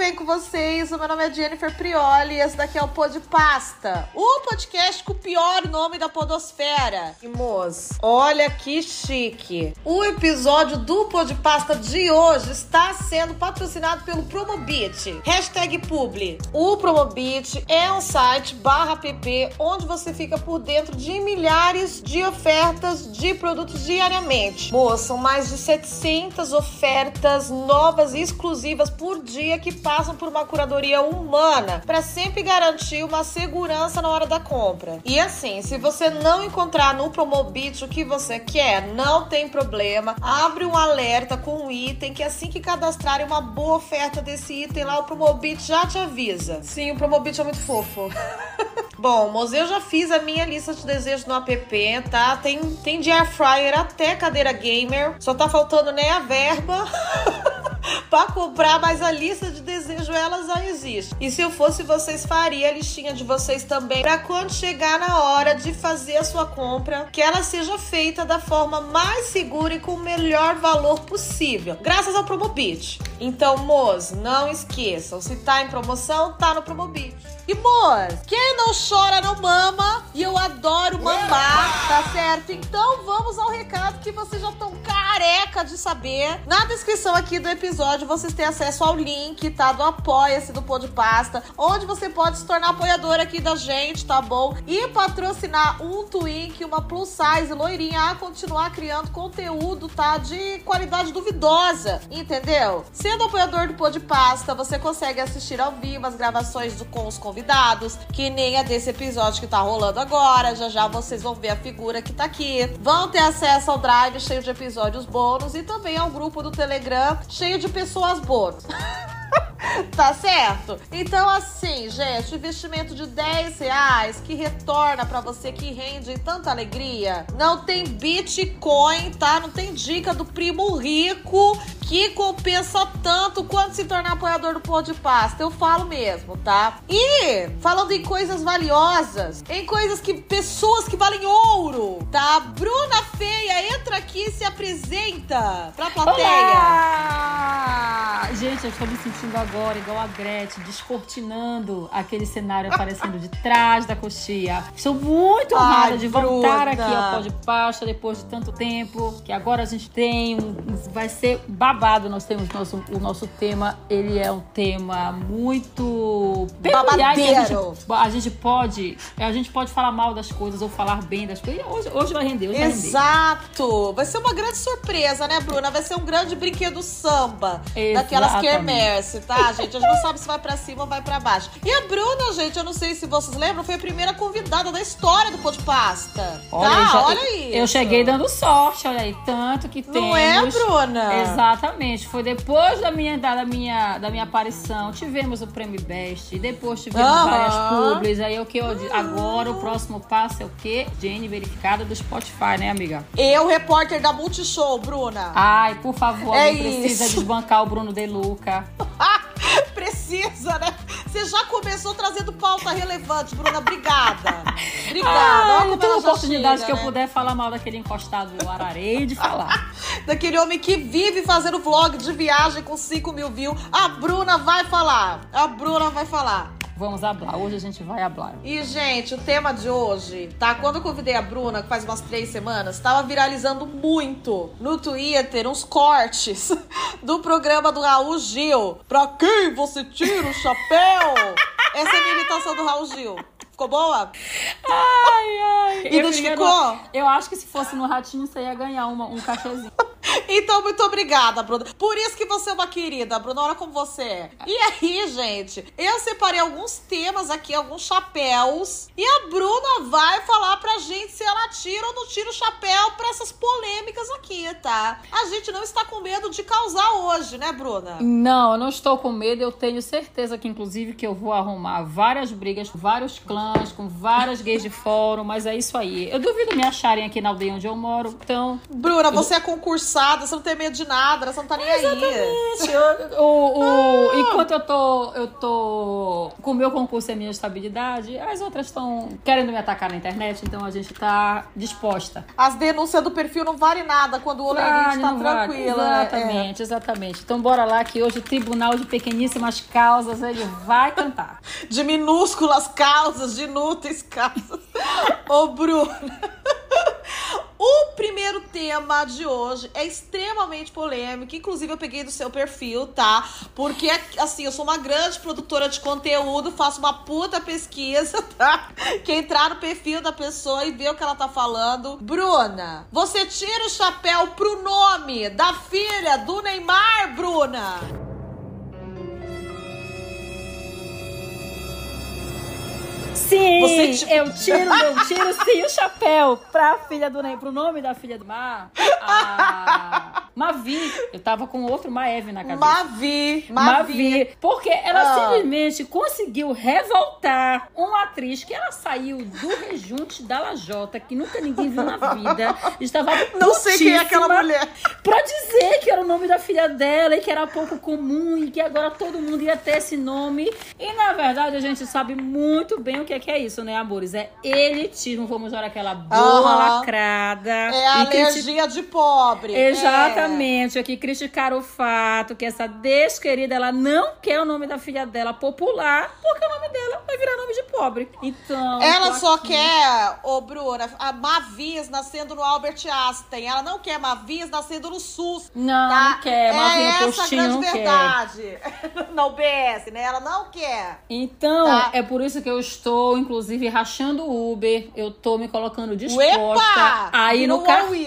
bem com vocês? O meu nome é Jennifer Prioli e esse daqui é o Pod Pasta, o podcast com o pior nome da podosfera. E moço, olha que chique. O episódio do Pod Pasta de hoje está sendo patrocinado pelo Promobit. Hashtag Publi. O Promobit é um site barra app onde você fica por dentro de milhares de ofertas de produtos diariamente. Moço, são mais de 700 ofertas novas e exclusivas por dia que passam por uma curadoria humana para sempre garantir uma segurança na hora da compra. E assim, se você não encontrar no Promobit o que você quer, não tem problema. Abre um alerta com um item que assim que cadastrarem uma boa oferta desse item lá, o Promobit já te avisa. Sim, o Promobit é muito fofo. Bom, moço, eu já fiz a minha lista de desejos no app, tá? Tem, tem de air fryer até cadeira gamer. Só tá faltando, né, a verba. para comprar, mas a lista de desejo ela já existe. E se eu fosse vocês, faria a listinha de vocês também para quando chegar na hora de fazer a sua compra, que ela seja feita da forma mais segura e com o melhor valor possível, graças ao Promobit. Então, moço, não esqueçam, se tá em promoção, tá no Promobit. E, moço, quem não chora não mama, e eu adoro mamar, tá certo? Então vamos ao recado que vocês já estão careca de saber. Na descrição aqui do episódio vocês têm acesso ao link, tá? Do Apoia-se do Pô de Pasta, onde você pode se tornar apoiador aqui da gente, tá bom? E patrocinar um Twink, uma plus size loirinha a continuar criando conteúdo, tá? De qualidade duvidosa, entendeu? Sendo apoiador do Pô de Pasta, você consegue assistir ao vivo as gravações do, com os convidados, que nem a desse episódio que tá rolando agora. Já já vocês vão ver a figura que tá aqui. Vão ter acesso ao cheio de episódios bônus e também ao grupo do Telegram cheio de pessoas bônus. tá certo? Então, assim, gente, investimento de 10 reais que retorna para você, que rende tanta alegria. Não tem Bitcoin, tá? Não tem dica do primo rico que compensa tanto quanto se tornar apoiador do Pão de Pasta. Eu falo mesmo, tá? E falando em coisas valiosas, em coisas que pessoas que valem ouro, tá? Bruna Feia entra aqui e se apresenta pra plateia. Olá! Gente, eu estou me sentindo agora igual a Gretchen, descortinando aquele cenário aparecendo de trás da coxia. Estou muito honrada Ai, de voltar Bruna. aqui ao Pó de Pasta depois de tanto tempo. Que agora a gente tem um. Vai ser babado. Nós temos nosso, o nosso tema. Ele é um tema muito peculiar. que A gente, Babadeiro. a gente pode. A gente pode falar mal das coisas ou falar bem das coisas. Hoje, hoje vai render, hoje vai render. Exato! Vai ser uma grande surpresa, né, Bruna? Vai ser um grande brinquedo samba. Daquelas Exatamente. Tá, gente? A gente não sabe se vai pra cima ou vai pra baixo. E a Bruna, gente, eu não sei se vocês lembram, foi a primeira convidada da história do Pô de Pasta. Olha, tá? já- olha aí. Eu cheguei dando sorte, olha aí. Tanto que temos. Não é, Bruna? Exatamente. Foi depois da minha, da, minha, da minha aparição. Tivemos o Prêmio Best. E depois tivemos Aham. várias publis. Aí o que eu? Agora o próximo passo é o quê? Jane verificada do Spotify, né, amiga? Eu, repórter da Multishow, Bruna. Ai, por favor, É alguém precisa isso. desbancar o Bruno De Luca. Precisa, né? Você já começou trazendo pauta relevante, Bruna. Obrigada. Obrigada. Ah, Olha toda oportunidade chega, que eu né? puder falar mal daquele encostado do Ararei de falar. Daquele homem que vive fazendo vlog de viagem com 5 mil views. A Bruna vai falar. A Bruna vai falar. Vamos hablar. Hoje a gente vai hablar. E, gente, o tema de hoje, tá? Quando eu convidei a Bruna, que faz umas três semanas, tava viralizando muito no Twitter uns cortes do programa do Raul Gil. Pra quem você tira o chapéu? Essa é a minha imitação do Raul Gil. Ficou boa? Ai, ai. Identificou? Eu, eu acho que se fosse no Ratinho, você ia ganhar uma, um cachezinho. Então, muito obrigada, Bruna. Por isso que você é uma querida, Bruna. Olha como você é. E aí, gente, eu separei alguns temas aqui, alguns chapéus. E a Bruna vai falar pra gente se ela tira ou não tira o chapéu pra essas polêmicas aqui, tá? A gente não está com medo de causar hoje, né, Bruna? Não, eu não estou com medo. Eu tenho certeza que, inclusive, que eu vou arrumar várias brigas vários clãs, com várias gays de fórum, mas é isso aí. Eu duvido me acharem aqui na aldeia onde eu moro, então... Bruna, você é concursada você não tem medo de nada, você não tá nem aí. Exatamente. O- o- enquanto eu tô, eu tô com o meu concurso e a minha estabilidade, as outras estão querendo me atacar na internet, então a gente tá disposta. As denúncias do perfil não valem nada quando o Olerite Vale, tá não vale. tranquila. né? Exatamente, exatamente. Então bora lá que hoje o Tribunal de Pequeníssimas Causas ele vai cantar. É, de minúsculas causas, de inúteis causas. Ô, Bruna. O primeiro tema de hoje é extremamente polêmico. Inclusive, eu peguei do seu perfil, tá? Porque, assim, eu sou uma grande produtora de conteúdo, faço uma puta pesquisa, tá? Que entrar no perfil da pessoa e ver o que ela tá falando. Bruna, você tira o chapéu pro nome da filha do Neymar, Bruna? Sim, Você, tipo- eu tiro, eu tiro sim o chapéu pra filha do Ney, pro nome da filha do Mar, a Mavi. Eu tava com outro Maeve na cabeça. Mavi, Mavi. Mavi. Porque ela Ah. simplesmente conseguiu revoltar uma atriz que ela saiu do rejunte da Lajota, que nunca ninguém viu na vida. Estava Não sei quem é aquela mulher. Pra dizer que era o nome da filha dela e que era pouco comum e que agora todo mundo ia ter esse nome. E na verdade a gente sabe muito bem o que é, que é isso, né, amores? É elitismo. Vamos usar aquela boa Aham. lacrada. É a e criti- alergia de pobre. É. Exatamente, aqui criticar o fato que essa desquerida ela não quer o nome da filha dela popular, porque o nome dela vai virar nome de pobre. Então. É. Ela só aqui. quer, ô Bruna, a Mavis nascendo no Albert Einstein. Ela não quer Mavis nascendo no SUS. Não, tá? não quer. É Mavinha essa a Postinho grande não quer. verdade. Na UBS, né? Ela não quer. Então, Tá. é por isso que eu estou, inclusive, rachando o Uber. Eu tô me colocando disposta Uepa! a ir no carro.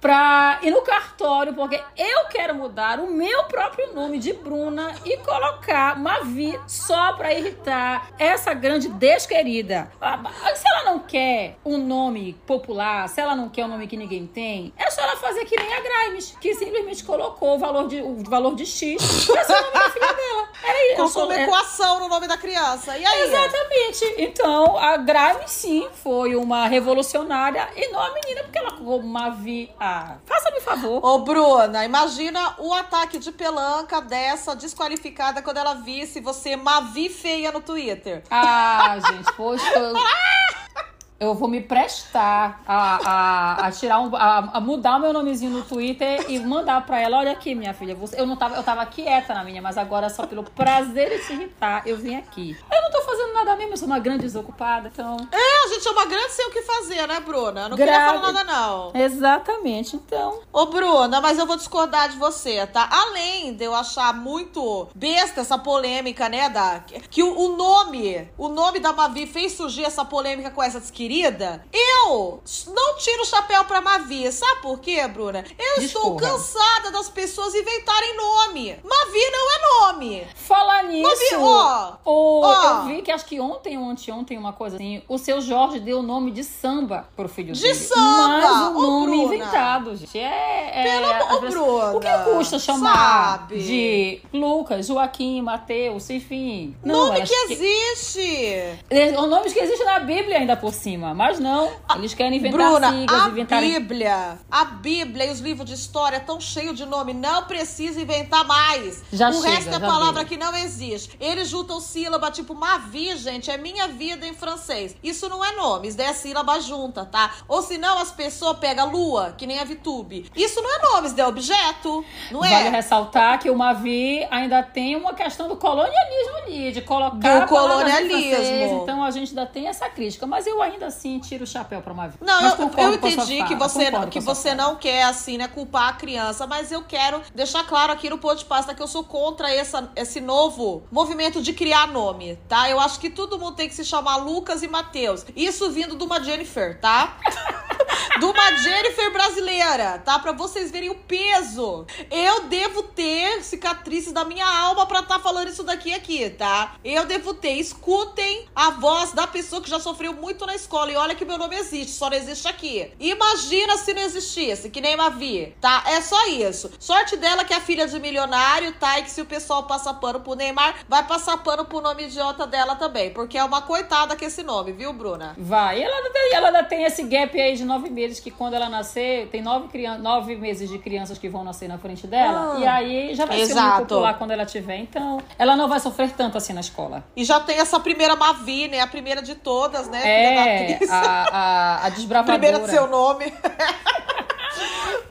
Pra ir no cartório, porque eu quero mudar o meu próprio nome de Bruna e colocar Mavi só pra irritar essa grande desquerida. Ah, Se ela não quer um nome popular, se ela não quer um nome que ninguém tem, é só ela fazer que nem a Grimes, que simplesmente colocou o valor de, o valor de X pra ser o nome da filha dela. É isso. Colocou uma É- equação no nome da criança. E aí? Exatamente. Então, a Grimes, sim, foi uma revolucionária e não a menina, porque ela colocou Mavi. Ah, faça-me favor. Ô, Bruna, imagina o ataque de pelanca dessa desqualificada quando ela visse você Mavi feia no Twitter. Ah, gente, poxa. Eu, vou me prestar a, a, a tirar um, a, a mudar o meu nomezinho no Twitter e mandar pra ela: olha aqui, minha filha. Você, eu não tava, eu tava quieta na minha, mas agora só pelo prazer de te irritar, eu vim aqui. Eu não tô fazendo nada mesmo, eu sou uma grande desocupada, então. É, a gente é uma grande sem o que fazer, né, Bruna? Eu não queria Grave. falar nada, não. Exatamente, então. Ô, Bruna, mas eu vou discordar de você, tá? Além de eu achar muito besta essa polêmica, né, da que o, o nome, o nome da Mavi fez surgir essa polêmica com essa desquerida, eu não tiro o chapéu pra Mavi. Sabe por quê, Bruna? Eu estou Discorra. cansada das pessoas inventarem nome. Mavi não é nome. Falar nisso, vi- ó, o- ó. eu vi que acho que ontem ou anteontem, uma coisa assim, o seu Jorge deu o nome de samba pro filho De dele. samba! Mas o nome Bruna. inventado, gente. É, é, Pelo amor- vezes- Bruna, O que custa chamar sabe? de Lucas, Joaquim, Mateus, enfim? nome elas que que- existe. Os nomes que existem na Bíblia ainda por cima, mas não. Eles querem inventar Bruna, siglas, a inventarem. Bíblia, a Bíblia e os livros de história estão cheios de nome. Não precisa inventar mais. Já o chega, resto é palavra que não existe. Eles juntam sílaba, tipo, Mavi, gente, é minha vida em francês. Isso não é nome, isso é sílaba junta, tá? Ou senão as pessoas pegam lua, que nem a VTube. Isso não é nome, isso é objeto, não é? Vale ressaltar que o Mavi ainda tem uma questão do colonialismo ali, de colocar Do colonialismo. francês, então a gente ainda tem essa crítica, mas eu ainda assim tiro o chapéu pra Mavi. Não, Mas eu, eu entendi que fala, você, que você fala. não quer, assim, né, culpar a criança, mas eu quero deixar claro aqui no Pô de Pasta que eu sou contra essa, esse novo movimento de criar nome, tá? Eu acho que todo mundo tem que se chamar Lucas e Matheus. Isso vindo de uma Jennifer, tá? de uma Jennifer brasileira, tá? Pra vocês verem o peso. Eu devo ter cicatrizes da minha alma pra estar falando isso daqui aqui, tá? Eu devo ter. Escutem a voz da pessoa que já sofreu muito na escola. E olha que meu nome existe, só não existe aqui. Imagina se não existisse, que nem Mavi, tá? É só isso. Sorte dela que é filha de milionário, tá? E que se o pessoal passa pano pro Neymar, vai passar pano pro nome idiota dela também. Porque é uma coitada com esse nome, viu, Bruna? Vai, e ela, ainda tem- esse gap aí de nove meses que quando ela nascer, tem nove, crian nove meses de crianças que vão nascer na frente dela. Ah, e aí já vai exato. ser um popular quando ela tiver. Então, ela não vai sofrer tanto assim na escola. E já tem essa primeira Mavi, né? A primeira de todas, né? É, a, a, a desbravadora. primeira de seu nome.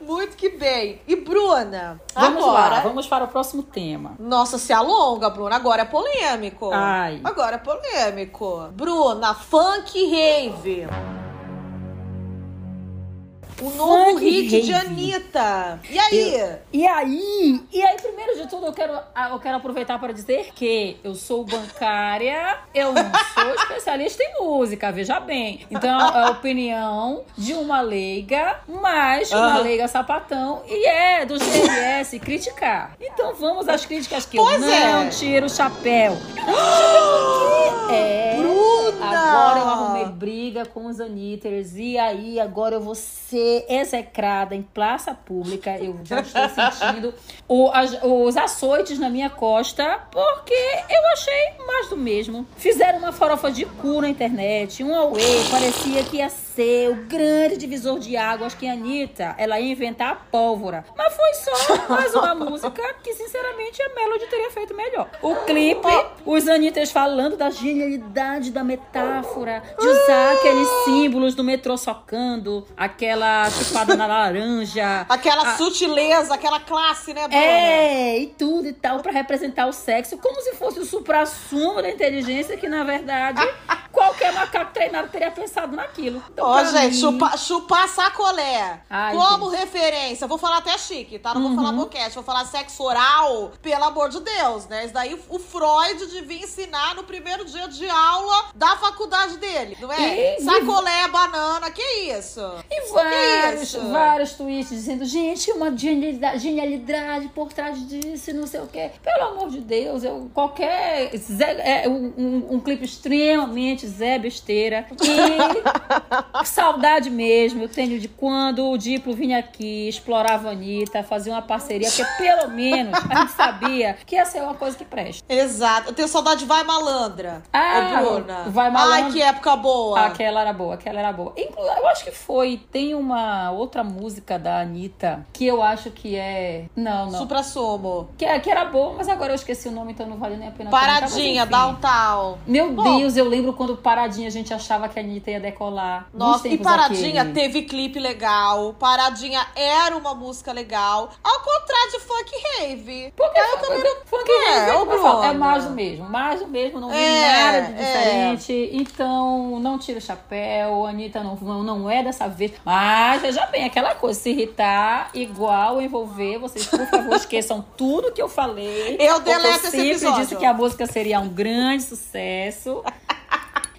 Muito que bem. E Bruna, vamos agora... lá, vamos para o próximo tema. Nossa, se alonga, Bruna. Agora é polêmico. Ai. Agora é polêmico. Bruna, funk rave. O novo Funk hit rave. de Anitta. E aí? Eu, e aí? E aí, primeiro de tudo, eu quero, eu quero aproveitar para dizer que eu sou bancária, eu não sou especialista em música, veja bem. Então, é a opinião de uma leiga, mas uhum. uma leiga sapatão, e é do GLS criticar. Então, vamos às críticas que pois eu não é. tiro o chapéu. é. Bruna! Agora eu arrumei briga com os Anitters, e aí agora eu vou ser execrada em praça pública. Eu já estou sentindo o, as, os açoites na minha costa, porque eu achei mais do mesmo. Fizeram uma farofa de cu na internet, um away, parecia que ia ser o grande divisor de águas que a Anitta, ela ia inventar a pólvora. Mas foi só mais uma música que, sinceramente, a Melody teria feito melhor. O clipe, os Anitas falando da genialidade da metáfora, de usar aqueles símbolos do metrô socando, aquela chupada na laranja. Aquela a... sutileza, aquela classe, né, Bruna? É, e tudo e tal, para representar o sexo, como se fosse o supra-sumo da inteligência, que na verdade qualquer macaco treinado teria pensado naquilo. Então, Ó, gente, mim... chupa, chupar sacolé. Ai, como gente. referência, vou falar até chique, tá? Não uhum. vou falar uhum. boquete, vou falar sexo oral, pelo amor de Deus, né? Isso daí o Freud devia ensinar no primeiro dia de aula da faculdade dele, não é? E, sacolé, banana, que isso? E vários, isso? vários tweets dizendo, gente, uma genialidade, por trás disso, não sei o quê. Pelo amor de Deus, eu, qualquer. É, um, um, um clipe extremamente Zé Besteira. E saudade mesmo, eu tenho de quando o Diplo vinha aqui, explorava a Anitta, fazia uma parceria, porque pelo menos a gente sabia que ia ser uma coisa que presta. Exato. Eu tenho saudade de Vai Malandra. Ah, Bruna. Vai Malandra. Ai, que época boa. Aquela era boa, aquela era boa. Eu acho que foi. Tem uma outra música da Anitta que eu acho que é. Não, não. Supra Somo. Que, é, que era boa, mas agora eu esqueci o nome, então não vale nem a pena. Paradinha, Downtown. Meu Deus, eu lembro quando Paradinha a gente achava que a Anitta ia decolar. Nossa, e Paradinha aquele. teve clipe legal. Paradinha era uma música legal. Ao contrário de Funk Rave. Porque eu também não... Funk é, Rave é, é mais do mesmo. Mais do mesmo, não vi é, nada de diferente. É. Então, não tira o chapéu. A Anitta não, não, é dessa vez. Mas, veja bem, aquela coisa, se irritar, igual envolver, vocês, por favor, esqueçam tudo que eu falei. Eu deleto esse episódio. Eu sempre disse que a música seria um grande sucesso.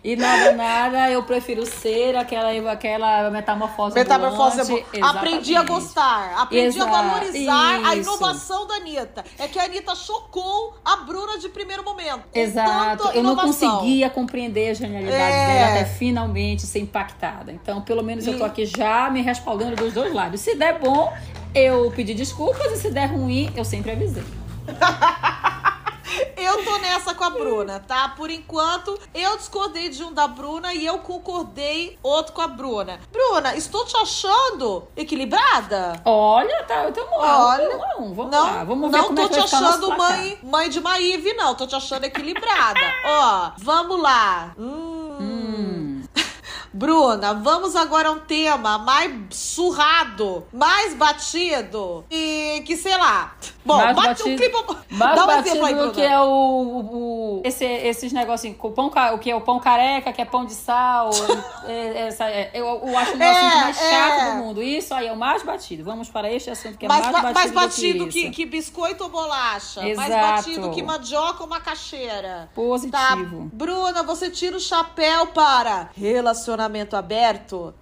E nada, nada, eu prefiro ser aquela, aquela metamorfose Metamorfose ambulante. Aprendi a gostar. Aprendi a valorizar Isso. a inovação da Anitta. É que a Anitta chocou a Bruna de primeiro momento. Exato. Eu não conseguia compreender a genialidade é. dela até finalmente ser impactada. Então, pelo menos e... eu tô aqui já me respaldando dos dois lados. Se der bom, eu pedi desculpas. E se der ruim, eu sempre avisei. Eu tô nessa com a Bruna, tá? Por enquanto, eu discordei de um da Bruna e eu concordei outro com a Bruna. Bruna, estou te achando equilibrada? Olha, tá, então vamos lá. Olha, vamos, vamos não, lá. Vamos ver não como tô é te achando mãe, mãe de Maíve, não. Tô te achando equilibrada. Ó, vamos lá. Hum. hum. Bruna, vamos agora a um tema mais surrado, mais batido e que, sei lá. Bom, mais bate batido, um clipe. Mais Dá um batido aí, do que é o, o, esse, esses negocinhos, o, pão, o que é o pão careca, que é pão de sal. é, essa, é, eu, eu, acho o é, assunto mais é. chato do mundo. Isso aí é o mais batido. Vamos para este assunto que é mais, mais batido. Mais batido que, que, que, biscoito ou bolacha. Exato. Mais batido que mandioca ou macaxeira. Positivo. Tá. Bruna, você tira o chapéu para relacionamento aberto?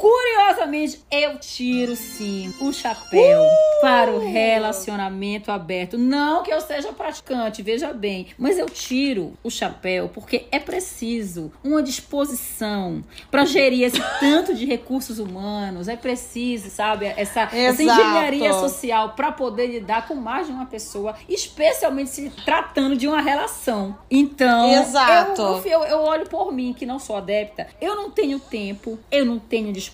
Curiosamente eu tiro sim o chapéu Uh! para o relacionamento aberto. Não que eu seja praticante, veja bem, mas eu tiro o chapéu porque é preciso uma disposição para gerir esse tanto de recursos humanos. É preciso, sabe, essa, essa engenharia social para poder lidar com mais de uma pessoa, especialmente se tratando de uma relação. Então, Exato. eu- eu, eu olho por mim, que não sou adepta, eu não tenho tempo, eu não tenho disposição,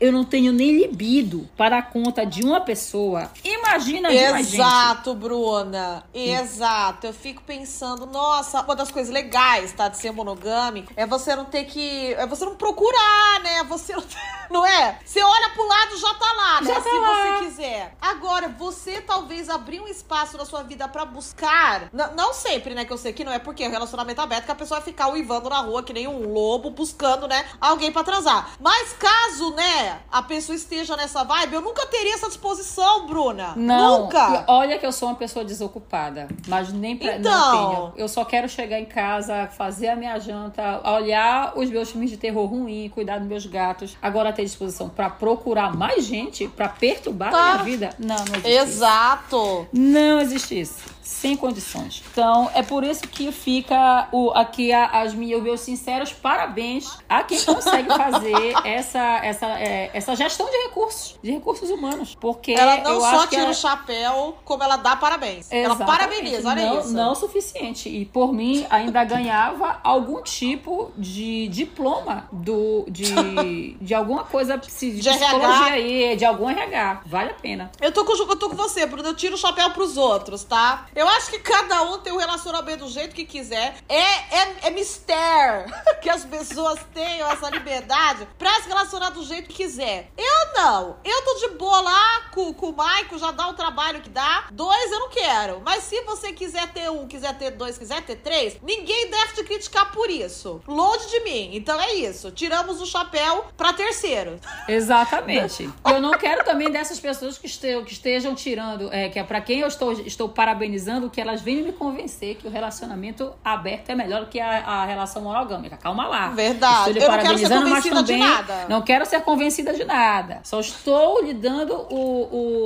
eu não tenho nem libido para a conta de uma pessoa. Imagina. Exato, Bruna. Exato. Eu fico pensando, nossa, uma das coisas legais, tá, de ser monogâmico é você não ter que. É você não procurar, né? Você não, não é? Você olha pro lado, já tá lá, né? Já tá Se lá. você quiser. Agora, você talvez abrir um espaço na sua vida pra buscar. n- não sempre, né? Que eu sei que não é porque é um relacionamento aberto que a pessoa vai ficar uivando na rua que nem um lobo buscando, né? Alguém pra transar. Mas caso, né, a pessoa esteja nessa vibe, eu nunca teria essa disposição, Bruna. Não, Nunca. olha que eu sou uma pessoa desocupada, mas nem pra, Então. não tenho. Eu só quero chegar em casa, fazer a minha janta, olhar os meus filmes de terror ruim, cuidar dos meus gatos. Agora ter disposição pra procurar mais gente, pra perturbar Tá. a minha vida? Não, não existe. isso. Exato. Não existe isso. Sem condições. Então, é por isso que fica o, aqui a- as minhas, os meus sinceros parabéns a quem consegue fazer essa, essa, é, essa gestão de recursos, de recursos humanos. Porque Ela não só tira é- o chapéu, como ela dá parabéns. Ela Exatamente. parabeniza, olha não, isso. Não o suficiente. E por mim, ainda ganhava algum tipo de diploma do, de, de alguma coisa de De RH. psicologia aí, de algum RH. Vale a pena. Eu tô, com, eu tô com você, Bruno. Eu tiro o chapéu pros outros, tá? Eu acho que cada um tem o relacionamento do jeito que quiser. É, é, é mistério que as pessoas tenham essa liberdade pra se relacionar do jeito que quiser. Eu não. Eu tô de boa lá com, com o Maico, já dá o trabalho que dá. Dois eu não quero. Mas se você quiser ter um, quiser ter dois, quiser ter três, ninguém deve te criticar por isso. Longe de mim. Então é isso. Tiramos o chapéu pra terceiro. Exatamente. Eu não quero também dessas pessoas que estejam, que estejam tirando, é, que é para quem eu estou, estou parabenizando, que elas venham me convencer que o relacionamento aberto é melhor que a, a relação monogâmica. Calma lá. Verdade. Estou lhe Eu não quero ser parabenizando, mas convencida de também nada. não quero ser convencida de nada. Só estou lhe dando o,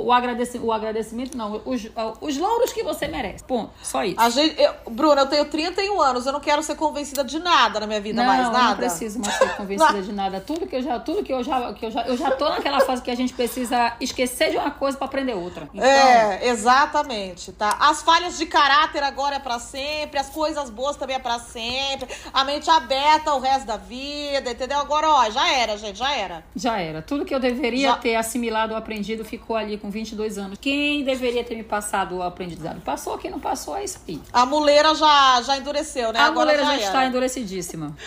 o, o, agradeci, o agradecimento, não, os, os louros que você merece. Ponto. Só isso. A gente, eu, Bruna, eu tenho 31 anos, eu não quero ser convencida de nada na minha vida, não, mais eu nada. não preciso mais ser convencida de nada. Tudo que eu já, tudo que eu já, que eu já, eu já tô naquela fase que a gente precisa esquecer de uma coisa pra aprender outra. Então, É, exatamente, tá? As falhas de caráter agora é pra sempre, as coisas boas também é pra sempre, a mente aberta o resto da vida, entendeu? Agora, ó, já era, gente, já era. já era. Tudo que eu deveria Já- ter assimilado ou aprendido ficou ali com 22 anos. Quem deveria ter me passado o aprendizado? Passou, quem não passou é isso aí. A muleira já, já endureceu, né? a agora mulher já, já, está endurecidíssima.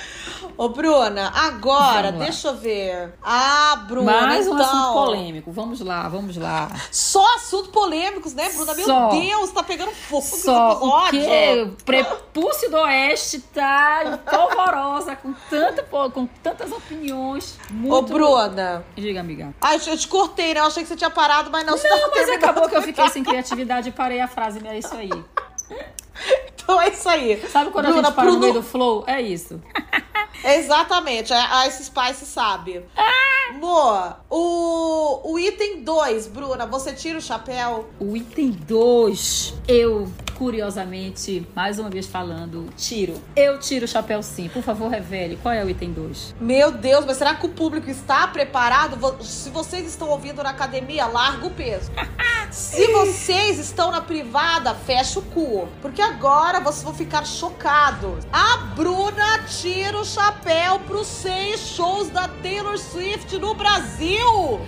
Ô, Bruna, agora, deixa eu ver. Ah, Bruna, Mais um então... assunto polêmico. Vamos lá, vamos lá. Só assuntos polêmicos, né, Bruna? Só. Meu Deus, tá pegando fogo esse Só o o prepúcio do oeste tá polvorosa, com, tanta, com tantas opiniões. Muito... Ô, Bruna. Diga, amiga. Ai, eu te cortei, né? Eu achei que você tinha parado, mas não. Não, mas acabou que eu fiquei sem criatividade e parei a frase, é isso aí. Então é isso aí. Sabe quando Bruna, a gente para pro no meio do flow? É isso. Exatamente, a, a esse Spice sabe. Amor, o, o item 2, Bruna, você tira o chapéu. O item 2, eu, curiosamente, mais uma vez falando, tiro. Eu tiro o chapéu sim. Por favor, revele. Qual é o item 2? Meu Deus, mas será que o público está preparado? Se vocês estão ouvindo na academia, larga o peso. Se vocês estão na privada, fecha o cu. Porque agora vocês vão ficar chocados. A Bruna tira o chapéu pros seis shows da Taylor Swift no Brasil.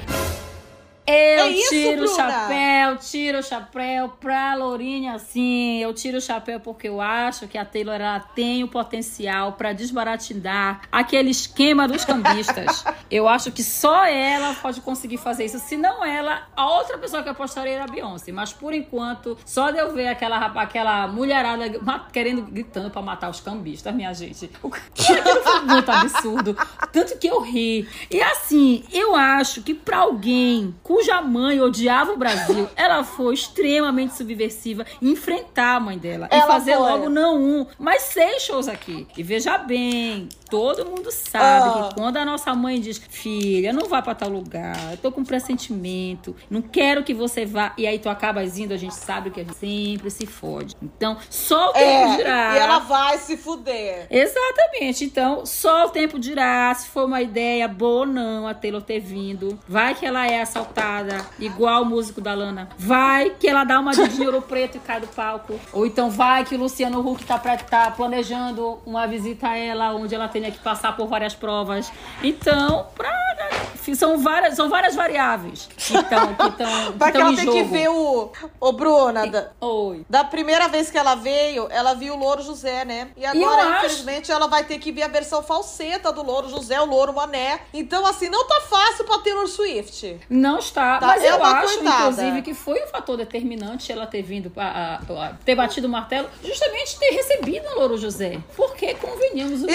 Eu É isso, tiro o Bruna? chapéu, tiro o chapéu pra Lourinha, sim. Eu tiro o chapéu porque eu acho que a Taylor ela tem o potencial pra desbaratinar aquele esquema dos cambistas. eu acho que só ela pode conseguir fazer isso. Se não ela, a outra pessoa que eu apostaria era a Beyoncé. Mas por enquanto, só de eu ver aquela, aquela mulherada querendo, gritando pra matar os cambistas, minha gente. O aquilo foi muito absurdo. Tanto que eu ri. E assim, eu acho que pra alguém cuja mãe odiava o Brasil, ela foi extremamente subversiva em enfrentar a mãe dela. e Ela fazer foi. logo não um, mas seis shows aqui. E veja bem, Todo mundo sabe Ah. que quando a nossa mãe diz, filha, não vá pra tal lugar, eu tô com um pressentimento, não quero que você vá, e aí tu acabas indo, a gente sabe que a gente sempre se fode. Então, só o tempo É, dirá. e ela vai se fuder. Exatamente. Então, só o tempo dirá se foi uma ideia boa ou não a Taylor ter vindo. Vai que ela é assaltada, igual o músico da Lana. Vai que ela dá uma de dinheiro preto e cai do palco. Ou então vai que o Luciano Huck tá, pra, tá planejando uma visita a ela, onde ela que passar por várias provas. Então, pra, são, várias, são várias variáveis que estão que ela em tem jogo. que ver o. Ô, Bruna, da, Oi. da primeira vez que ela veio, ela viu o Louro José, né? E agora, acho- infelizmente, ela vai ter que ver a versão falseta do Louro José, o Louro Mané. Então, assim, não tá fácil pra Taylor Swift. Não está, Tá, mas é eu acho, coitada. inclusive, que foi um fator determinante ela ter vindo, a, a- a- ter batido o martelo, justamente ter recebido o Louro José. Porque, convenhamos, o Louro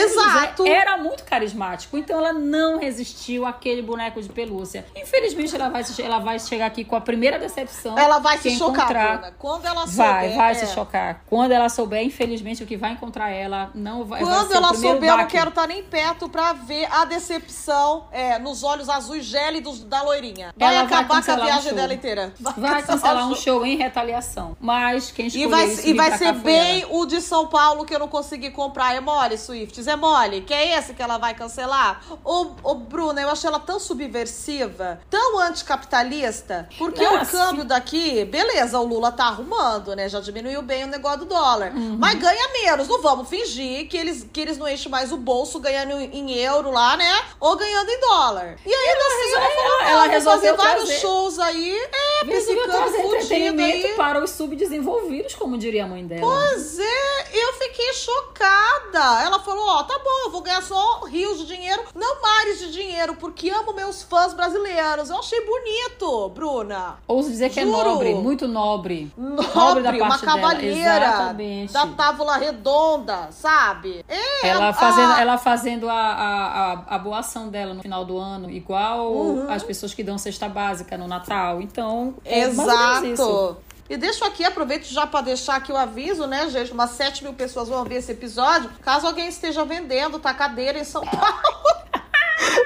Exato. Era muito carismático, então ela não resistiu àquele boneco de pelúcia. Infelizmente, ela vai, ela vai chegar aqui com a primeira decepção. Ela vai se chocar, Bruna. Quando ela souber. Vai, vai é. se chocar. Quando ela souber, infelizmente, o que vai encontrar ela não vai, vai Quando o ela souber, eu não baque. quero estar nem perto pra ver a decepção é, nos olhos azuis gélidos da loirinha. Vai Ela vai acabar com a um viagem show. dela inteira. Vai cancelar um show em retaliação. Mas quem E escolheu vai, isso e vai ser bem o de São Paulo que eu não consegui comprar. É mole, Swifts? É mole? Que é esse que ela vai cancelar? Ô, ô Bruna, eu achei ela tão subversiva, tão anticapitalista, porque Não, o câmbio daqui, beleza, o Lula tá arrumando, né? Já diminuiu bem o negócio do dólar. Uhum. Mas ganha menos. Não vamos fingir que eles, que eles não enchem mais o bolso ganhando em euro lá, né? Ou ganhando em dólar. E ainda assim, ela, falou, ela- ela resolveu fazer vários shows aí. É, Resolveu trazer fudido aí. para os subdesenvolvidos, como diria a mãe dela. Pois é, eu fiquei chocada. Ela falou: Ó, tá bom, eu vou ganhar só rios de dinheiro, não mares de dinheiro, porque amo meus fãs brasileiros. Eu achei bonito, Bruna. Ouso dizer que Juro. é nobre, muito nobre. Nobre, da uma parte dela, cavalheira da tábua redonda, sabe? É, Ela a- fazendo, ela fazendo a, a, a, a boa ação dela no final do ano, igual Uhum. as pessoas que dão cesta básica no Natal. Então, é. Exato. E deixo aqui, aproveito já pra deixar aqui o aviso, né, gente? Umas 7 mil pessoas vão ver esse episódio. Caso alguém esteja vendendo tacadeira em São Paulo.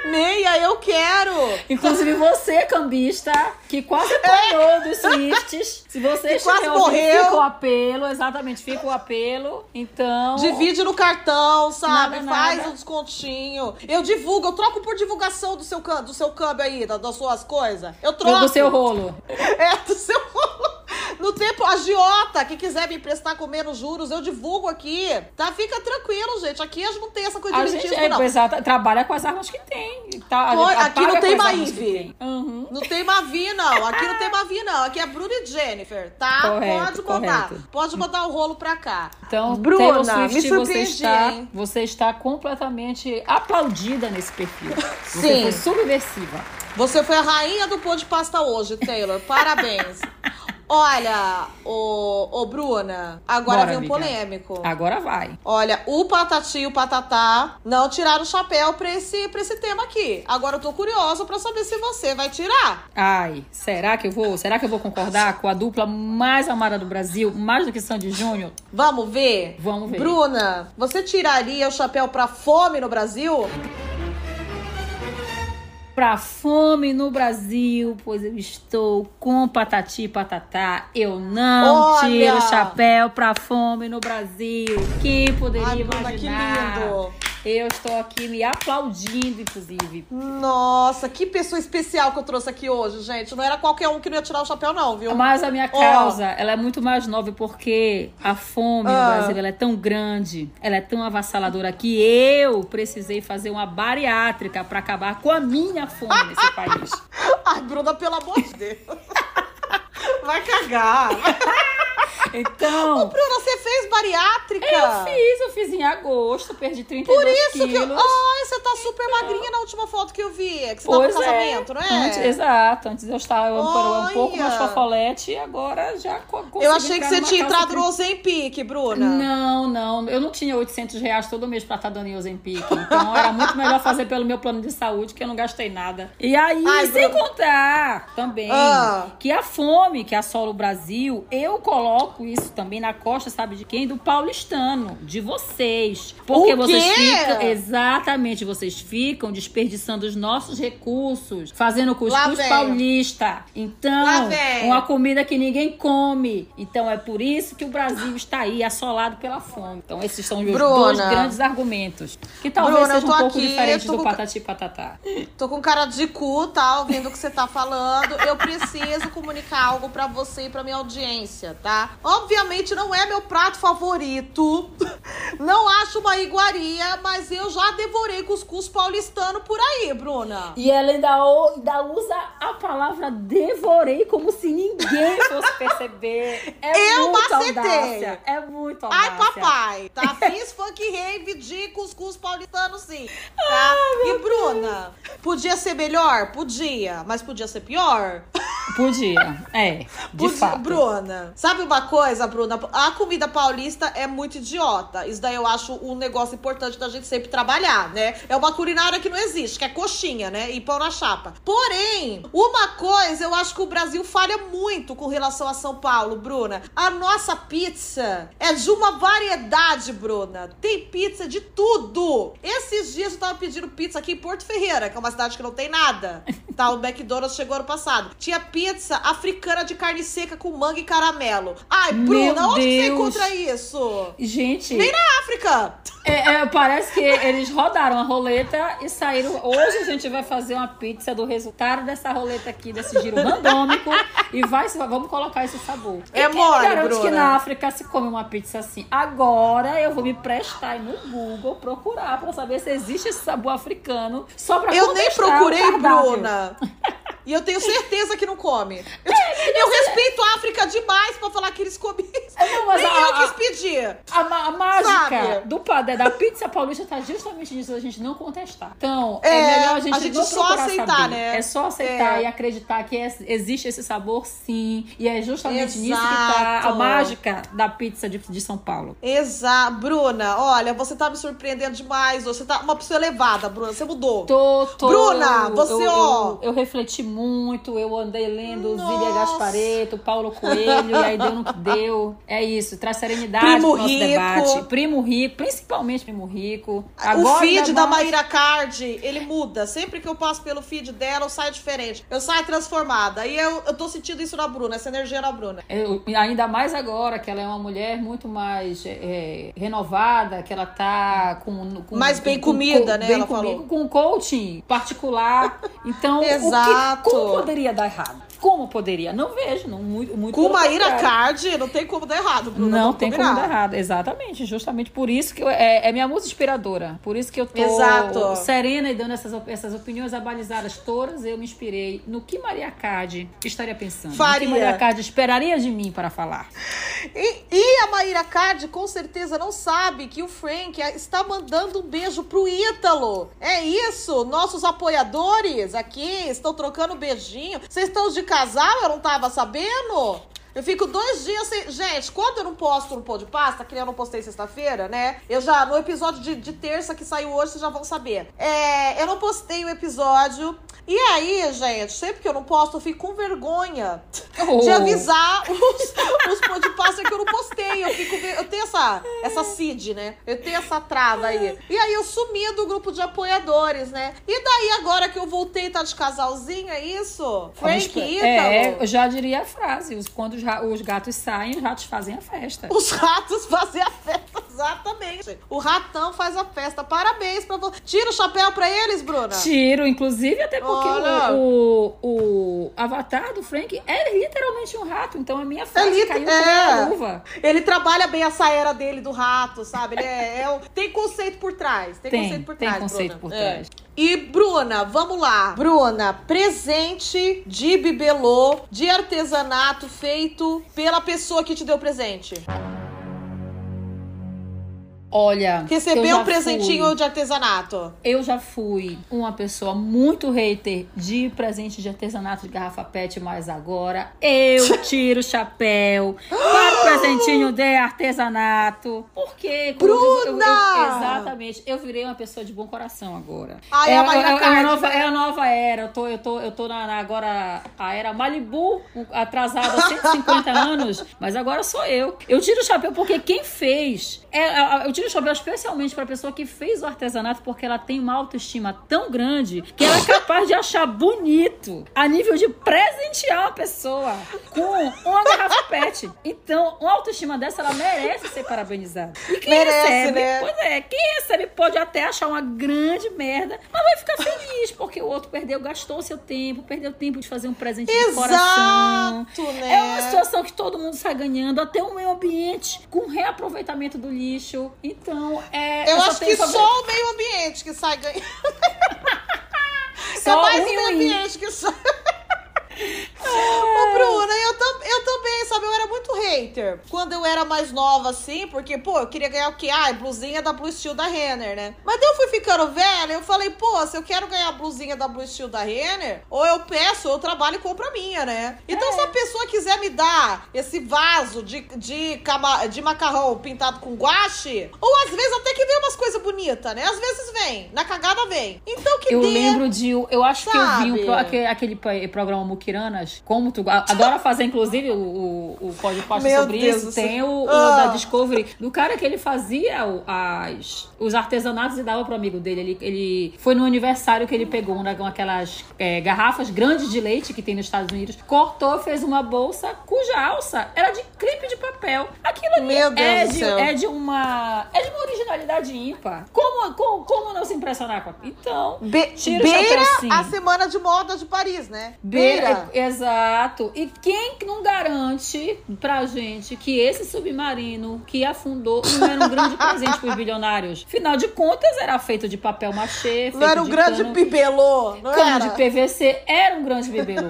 Meia, eu quero! Inclusive você, cambista, que quase apanhou dos Swifts. Se você Que estiver quase morreu. fica o apelo, exatamente, fica o apelo. Então. Divide no cartão, sabe? Nada, Faz nada. um descontinho. Eu divulgo, eu troco por divulgação do seu, do seu câmbio aí, da- das suas coisas. Eu troco. do seu rolo. É, do seu rolo. No tempo, agiota, que quiser me emprestar com menos juros, eu divulgo aqui. Tá? Fica tranquilo, gente. Aqui a gente não tem essa coisa A de gente é, não. exato, trabalha com as armas que tem. Tá, aqui não tem tem. Uhum. Não tem Mavi, não. Aqui não tem Mavi, não. Aqui é Bruna e Jennifer, tá? Correto, Pode mandar. correto. Pode mandar o rolo pra cá. Então, Bruna, Taylor me Swift, você surpreendi, está, hein? você está completamente aplaudida nesse perfil. Você Sim. foi subversiva. Você foi a rainha do pão de pasta hoje, Taylor. Parabéns. Olha, ô, ô Bruna, agora Bora, vem um amiga. polêmico. Agora vai. Olha, o Patati e o Patatá não tiraram o chapéu pra esse, pra esse tema aqui. Agora eu tô curiosa pra saber se você vai tirar. Ai, será que eu vou? Será que eu vou concordar com a dupla mais amada do Brasil, mais do que Sandy Júnior? Vamos ver? Vamos ver. Bruna, você tiraria o chapéu pra fome no Brasil? Pra fome no Brasil, pois eu estou com patati e patatá. Eu não Olha! tiro o chapéu pra fome no Brasil. Quem poderia Ai, Bruna, que imaginar? lindo. Eu estou aqui me aplaudindo, inclusive. Nossa, que pessoa especial que eu trouxe aqui hoje, gente. Não era qualquer um que não ia tirar o chapéu, não, viu? Mas a minha causa, ela é muito mais nova porque a fome Ah. no Brasil ela é tão grande, ela é tão avassaladora que eu precisei fazer uma bariátrica para acabar com a minha fome nesse país. Ai, Bruna, pelo amor de Deus. Vai cagar. Então, Bruna, você fez bariátrica? eu fiz, eu fiz em agosto, perdi 32 Por isso que eu... quilos. Ai, você tá super super magrinha na última foto que eu vi. Que você Pois tava no é. casamento, não é? Antes- exato, antes eu estava um, um pouco Olha. mais fofolete e agora já co- consegui eu achei que você tinha entrado no Ozempic, Bruna. Não, não. Eu não tinha 800 reais todo mês pra estar dando em Ozempic. Então era muito melhor fazer pelo meu plano de saúde, que eu não gastei nada. E aí, Ai, sem Bruna. contar também Ah. que a fome que assola o Brasil, eu coloco isso também na costa, sabe de quem? Do paulistano, de vocês. Porque vocês ficam. Exatamente, vocês ficam desperdiçando os nossos recursos, fazendo cuscuz paulista. Então, uma comida que ninguém come. Então é por isso que o Brasil está aí assolado pela fome. Então esses são os meus Bruna. dois grandes argumentos. Que talvez Bruna, tô um pouco aqui, diferentes tô do com- patati patatá. Tô com cara de cu, tá? Ouvindo o que você tá falando. Eu preciso comunicar algo pra você e pra minha audiência, tá? Obviamente não é meu prato favorito. Não acho uma iguaria, mas eu já devorei cuscuz paulistano por aí, Bruna. E ela ainda, ainda usa a palavra devorei como se ninguém fosse perceber. É Eu muito macetei. É muito audácia. Ai, papai, tá? Fiz funk rave de cuscuz paulistano, sim. Tá? e Bruna, podia ser melhor? Podia. Mas podia ser pior? Podia. É, de Podia- fato. Bruna, sabe uma coisa, Bruna? A comida paulista é muito idiota. Isso daí eu acho um negócio importante da gente sempre trabalhar, né? É uma culinária que não existe, que é coxinha, né? E pão na chapa. Porém, uma coisa eu acho que o Brasil falha muito com relação a São Paulo, Bruna. A nossa pizza é de uma variedade, Bruna. Tem pizza de tudo. Esses dias eu tava pedindo pizza aqui em Porto Ferreira, que é uma cidade que não tem nada. Tá, o McDonald's chegou ano passado. Tinha pizza africana de carne seca com manga e caramelo. Ai, Bruna, onde você encontra isso? Gente, Nem na África. É, é, parece que eles rodaram a roleta e saíram. Hoje a gente vai fazer uma pizza do resultado dessa roleta aqui, desse giro randômico. e vai, vamos colocar esse sabor. É E quem mole, garante Bruna. que na África se come uma pizza assim? Agora eu vou me prestar no Google procurar pra saber se existe esse sabor africano. Só pra Eu nem procurei. Bruna. E eu tenho certeza que não come. Eu, É, eu respeito a África demais pra falar que eles comem isso. Não, mas Nem a- eu a- quis pedir. A, ma- a mágica Sabe? do, pa- da, da pizza paulista tá justamente nisso, da gente não contestar. Então, é, É, melhor a gente, a gente não só aceitar, saber. né? É só aceitar É. e acreditar que es- existe esse sabor, sim. E é justamente nisso que Exato. tá a mágica da pizza de, de São Paulo. Exato. Bruna, olha, você tá me surpreendendo demais. Você tá uma pessoa elevada, Bruna. Você mudou. Tô, tô, Bruna, você, eu, ó. Eu, eu refleti muito, eu andei lendo Nossa. Zília Gaspareto, Paulo Coelho, e aí deu no que deu. É isso, traz serenidade Primo pro nosso Rico. debate. Primo Rico, principalmente Primo Rico. o feed da mais- Maíra Card, ele muda. Sempre que eu passo pelo feed dela, eu saio diferente. Eu saio transformada. E eu, eu tô sentindo isso na Bruna, essa energia na Bruna. Eu- ainda mais agora que ela é uma mulher muito mais é, renovada, que ela tá com, com Mais bem com- comida, com- né, bem ela comigo, falou. com coaching particular. Então, o que- Exato. Como poderia dar errado? Como poderia? Não vejo, não muito, muito Com Maíra. Card, não tem como dar errado, Bruna. Não vamos tem como combinar. dar errado, exatamente. Justamente por isso que eu- é, é minha música inspiradora. Por isso que eu tô Exato. serena e dando essas, essas opiniões abalizadas todas. Eu me inspirei no que Maria Card estaria pensando. Faria. No que Maria Card esperaria de mim para falar. E, e a Maíra Card com certeza não sabe que o Frank está mandando um beijo pro Ítalo. É isso, nossos apoiadores aqui estão trocando beijinho. Vocês estão de casal? Eu não tava sabendo. Eu fico dois dias sem. Gente, quando eu não posto no pão de pasta, que nem eu não postei sexta-feira, né? Eu já, no episódio de, de terça que saiu hoje, vocês já vão saber. É, eu não postei o episódio. E aí, gente, sempre que eu não posto, eu fico com vergonha Oh. de avisar os, os pão de pasta que eu não postei. Eu, fico, eu tenho essa, essa CID, né? Eu tenho essa trava aí. E aí eu sumi do grupo de apoiadores, né? E daí, agora que eu voltei, tá de casalzinho, é isso? Frank e Ítalo. É, eu já diria a frase: os, quando ra- os gatos saem, os ratos fazem a festa. Os ratos fazem a festa, exatamente. O ratão faz a festa. Parabéns pra você. Tira o chapéu pra eles, Bruna. Tiro, inclusive, até porque Olha. o, o, o avatar do Frank é literalmente um rato. Então a minha frase lit- caiu é. luva. Ele trabalha bem essa era dele do rato, sabe? Ele é, é o- tem conceito por trás. Tem, Tem, conceito por tem trás. conceito Bruna. por É. trás. E Bruna, vamos lá. Bruna, presente de bibelô, de artesanato feito pela pessoa que te deu presente. Olha, Receber um presentinho fui, de artesanato. Eu já fui uma pessoa muito hater de presente de artesanato de garrafa PET, mas agora eu tiro o chapéu para o presentinho de artesanato. Porque, Bruna! Eu, eu, exatamente, eu virei uma pessoa de bom coração agora. Ai, é, é, a, é, é, a nova, é a nova era. Eu tô, eu tô, eu tô na, na agora a era Malibu, atrasada há 150 anos, mas agora sou eu. Eu tiro o chapéu porque quem fez. É, eu tiro chapéu especialmente para a pessoa que fez o artesanato, porque ela tem uma autoestima tão grande que ela é capaz de achar bonito a nível de presentear uma pessoa com uma garrafa pet. Então, uma autoestima dessa, ela merece ser parabenizada. E quem merece, recebe, né? pois é, quem recebe pode até achar uma grande merda, mas vai ficar feliz, porque o outro perdeu, gastou seu tempo, perdeu tempo de fazer um presente Exato, de coração. Né? É uma situação que todo mundo está ganhando, até o meio ambiente, com reaproveitamento do lixo. Então, é. Eu, eu acho que só o meio ambiente que sai ganhando. Só é mais o meio ambiente que sai. Ô, Bruna, eu, tam, eu também, sabe? Eu era muito hater quando eu era mais nova, assim, porque, pô, eu queria ganhar o quê? Ah, blusinha da Blue Steel da Renner, né? Mas daí eu fui ficando velha, eu falei, pô, se eu quero ganhar a blusinha da Blue Steel da Renner, ou eu peço, ou eu trabalho e compro a minha, né? Então, é. se a pessoa quiser me dar esse vaso de, de, cama, de macarrão pintado com guache, ou às vezes até que vem umas coisas bonitas, né? Às vezes vem, na cagada vem. Então, que Eu dê, lembro de. Eu acho sabe? que eu vi um, aquele, aquele programa Mukiranas, como tu adora fazer, inclusive, o, o, o podcast sobre Deus isso. Tem o, o ah. da Discovery, do cara que ele fazia as, os artesanatos e dava pro amigo dele. Ele, ele foi no aniversário que ele pegou uma, aquelas é, garrafas grandes de leite que tem nos Estados Unidos, cortou, fez uma bolsa cuja alça era de clipe de papel. Aquilo ali Meu Deus é, do de, é de uma é de uma originalidade ímpar. Como, como, como não se impressionar com aquilo? Então, Be tira beira chapéu sim. a semana de moda de Paris, né? Beira. Exato. E quem não garante pra gente que esse submarino que afundou não era um grande presente pros bilionários? Afinal de contas, era feito de papel machê, Não era um de grande cano, bibelô, não cano era? de PVC, era um grande bibelô.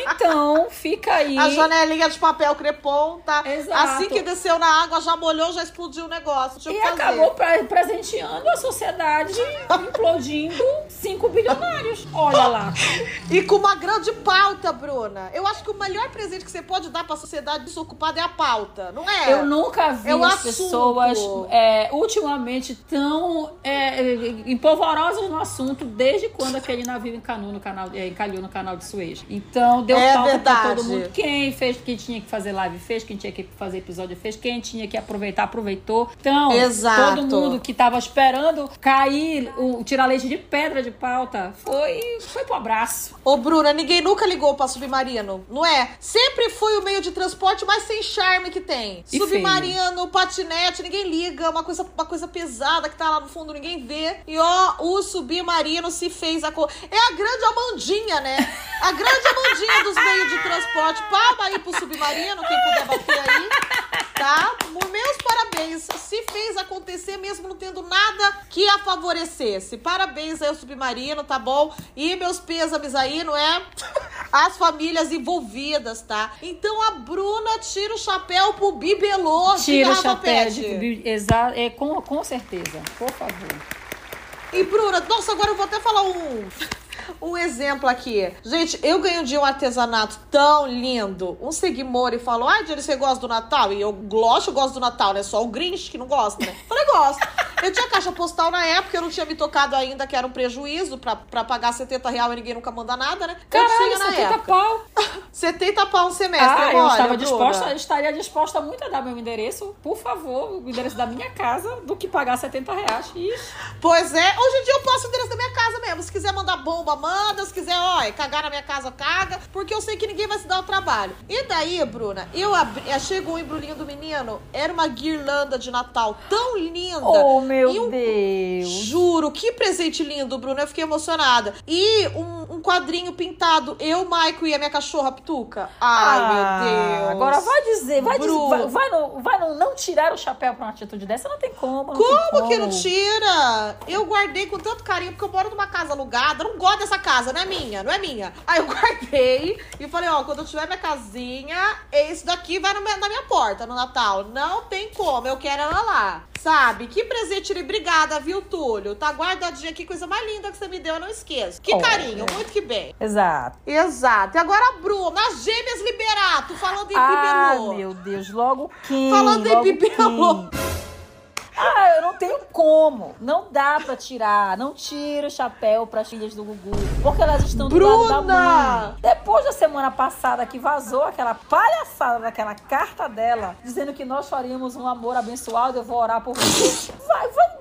Então, fica aí. A janelinha de papel crepom, tá? Exato. Assim que desceu na água, já molhou, já explodiu o negócio. E acabou pre- presenteando a sociedade, implodindo cinco bilionários. Olha lá. E com uma grande pauta, Bruna. Eu acho que o melhor presente que você pode dar pra sociedade desocupada é a pauta, não é? Eu nunca vi É o as assunto. pessoas é, ultimamente tão é, empolvorosas no assunto desde quando aquele navio encanou no canal, é, encalhou no canal de Suez. Então deu É pauta pra verdade. todo mundo. Quem fez, quem tinha que fazer live fez, quem tinha que fazer episódio fez, quem tinha que aproveitar, aproveitou. Então, Exato. todo mundo que tava esperando cair o, tirar leite de pedra de pauta foi, foi pro abraço. Ô, Bruna, ninguém nunca ligou pra submarino, não é? Sempre foi o meio de transporte mais sem charme que tem. E submarino, patinete, ninguém liga, uma coisa, uma coisa pesada que tá lá no fundo, ninguém vê. E ó, o submarino se fez a cor. É a grande Amandinha, né? A grande Amandinha dos meios de transporte. Palma aí pro submarino, quem puder bater aí. Tá? Meus parabéns. Se fez acontecer mesmo não tendo nada que a favorecesse. Parabéns aí ao submarino, tá bom? E meus pêsames aí, não é? As famílias envolvidas, tá? Então a Bruna tira o chapéu pro bibelô Tira o chapéu. De, exa, é, com, com certeza. Por favor. E Bruna, nossa, agora eu vou até falar um, um exemplo aqui. Gente, eu ganhei um dia um artesanato tão lindo. Um seguimor e falou: Ai, Jenny, você gosta do Natal? E eu, eu gosto do Natal, né? Só o Grinch que não gosta, né? Falei, gosto. Eu tinha caixa postal na época, eu não tinha me tocado ainda que era um prejuízo pra, pra pagar 70 reais e ninguém nunca manda nada, né? Eu Caralho, tinha na 70 época. pau. 70 pau um semestre. Ah, eu olha, estava disposta, eu estaria disposta muito a dar meu endereço, por favor, o endereço da minha casa, do que pagar 70 reais. Ixi. Pois é, hoje em dia eu posso o endereço da minha casa mesmo. Se quiser mandar bomba, manda. Se quiser, ó, cagar na minha casa, caga. Porque eu sei que ninguém vai se dar o trabalho. E daí, Bruna, eu abri, eh, chegou o embrulhinho do menino, era uma guirlanda de Natal tão linda. Oh, meu um- Deus. Juro, que presente lindo, Bruna. Eu fiquei emocionada. E um, um quadrinho pintado, eu, Maico e a minha cachorra Pituca. Ai, Ah, meu Deus. Agora vai dizer, vai, dizer, vai, vai, não, vai não, não tirar o chapéu pra uma atitude dessa, não tem como. não tem Como que não como. tira? Eu guardei com tanto carinho, porque eu moro numa casa alugada, não não gosto dessa casa, não é minha, não é minha. Aí eu guardei e falei, ó, quando eu tiver minha casinha, esse daqui vai na minha porta no Natal. Não tem como, eu quero ela lá. Sabe? Que presente obrigada, viu, Túlio? Tá guardadinha aqui, coisa mais linda que você me deu, eu não esqueço. Que carinho, muito que bem. Exato. Exato. E agora, Bruna, as gêmeas Liberato, falando em ah, bibelô. Ah, meu Deus, logo quem? Falando logo em bibelô. Ah, eu não tenho como. Não dá pra tirar. Não tira o chapéu pras filhas do Gugu. Porque elas estão do Bruna! lado da mãe. Depois da semana passada que vazou aquela palhaçada daquela carta dela, dizendo que nós faríamos um amor abençoado, eu vou orar por você. Vai, vai.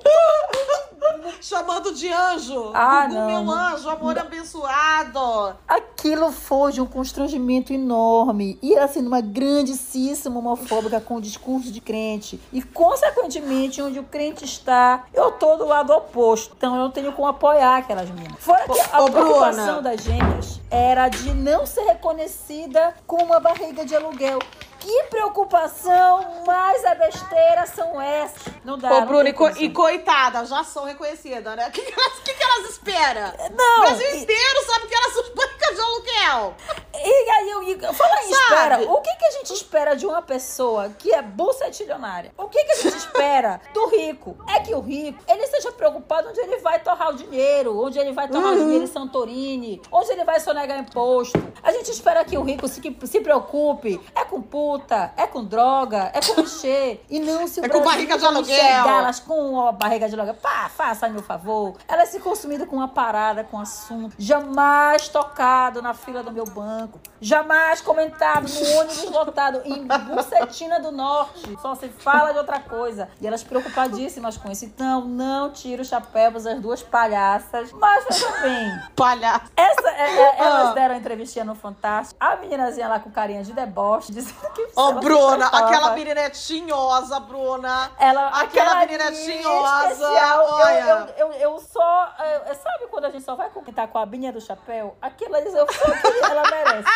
Chamando de anjo. Ah, Gugu, não. meu anjo, amor abençoado. Aquilo foi de um constrangimento enorme. E assim, numa grandíssima homofóbica com o discurso de crente. E, consequentemente, onde o crente está, eu tô do lado oposto. Então eu não tenho como apoiar aquelas meninas. Fora que a ô, preocupação Bruna. das gêmeas era de não ser reconhecida com uma barriga de aluguel. Que preocupação mais a besteira são essas? Não dá. Ô, Bruno, e, co e, coitada, já são reconhecidas, né? O que, que, elas, que, que elas esperam? Não. O Brasil e... inteiro sabe que elas são bancas de aluguel. E aí, eu, eu fala em espera. O que, que a gente espera de uma pessoa que é bucetilionária? O que, que a gente espera do rico? É que o rico, ele esteja preocupado onde ele vai torrar o dinheiro, onde ele vai torrar uhum. o dinheiro em Santorini, onde ele vai sonegar imposto. A gente espera que o rico se, se preocupe é com puta, é com droga, é com mexer. E não se o é com barriga de aluguel. elas com a barriga de aluguel. Pá, faça meu favor. Ela é se consumida com uma parada, com um assunto. Jamais tocado na fila do meu banco. Jamais comentado no ônibus lotado em Bucetina do Norte. Só se fala de outra coisa. E elas preocupadíssimas com isso. Então, não tira o chapéu para as duas palhaças. Mas veja bem. Palhaça. Essa, é, é, elas ah. deram entrevistinha no Fantástico. A meninazinha lá com carinha de deboche, dizendo que. Ô, oh, Bruna, aquela menina é tinhosa, Bruna. Ela, aquela menina é tinhosa. Especial. Olha. Eu, eu, eu, eu só. Eu, sabe quando a gente só vai comentar com a abinha do chapéu? Aquilo eu só que ela merece.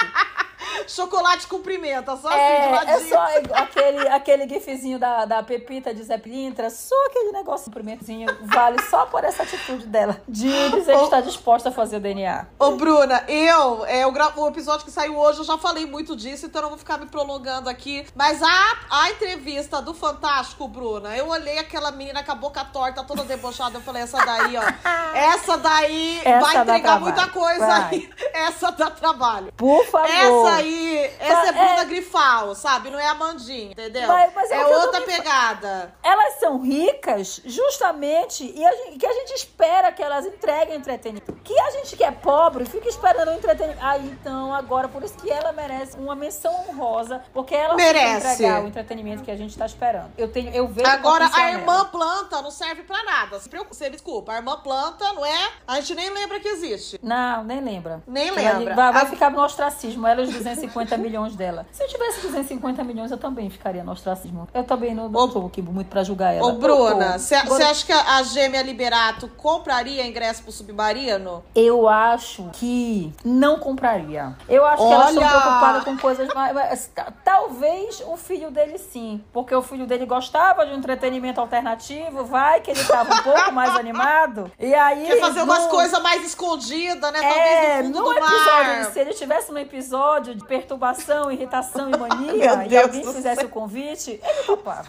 Chocolate cumprimenta, só é, assim, de É só aquele, aquele gifzinho da, da Pepita de Zé Pilintra, só aquele negócio cumprimentozinho vale só por essa atitude dela de dizer que está disposta a fazer o DNA. Ô, Bruna, eu, é, o, o episódio que saiu hoje, eu já falei muito disso, então eu não vou ficar me prolongando aqui. Mas a, a entrevista do Fantástico, Bruna, eu olhei aquela menina com a boca torta, toda debochada, eu falei, essa daí, ó, essa daí essa vai entregar muita coisa vai. aí. Essa dá trabalho. Por favor. Essa aí, essa é Bruna é... Grifal, sabe? Não é a Mandinha, entendeu? Mas, mas é, é outra pegada. Elas são ricas justamente e a gente, que a gente espera que elas entreguem entretenimento. Que a gente que é pobre fica esperando o entretenimento. Ah, então agora por isso que ela merece uma menção honrosa, porque ela merece entregar o entretenimento que a gente tá esperando. Eu tenho, eu vejo Agora a irmã nela. planta não serve para nada. Se preocupa, você desculpa, a irmã planta, não é? A gente nem lembra que existe. Não, nem lembra. Nem lembra. Vai, vai a... ficar no ostracismo. Ela e os 250 milhões dela. Se eu tivesse 250 milhões, eu também ficaria no ostracismo. Eu também não, não tô aqui muito pra julgar ela. Ô, Bruna, você acha que a gêmea Liberato compraria ingresso pro submarino? Eu acho que não compraria. Eu acho Olha... que elas estão preocupadas com coisas mais. Talvez o filho dele sim. Porque o filho dele gostava de um entretenimento alternativo. Vai que ele tava um pouco mais animado. E aí. Quer fazer umas coisas mais escondidas, né? Talvez é, no fundo no do episódio, mar. Se ele tivesse um episódio de perturbação, irritação e mania e alguém fizesse o convite, ele topava.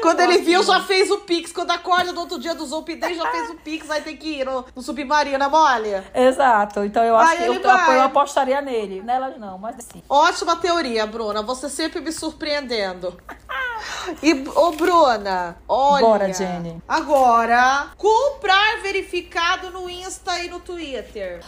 Quando ele viu, já fez o Pix. Quando acorda no outro dia do Zoop Day, já fez o Pix. Vai ter que ir no, no submarino, é mole? Exato. Então eu acho que eu, eu, apostaria nele. Nelas não, mas assim. Ótima teoria, Bruna. Você sempre me surpreendendo. E, ô, Bruna, olha. Bora, Jenny. Agora, comprar verificado no Insta e no Twitter.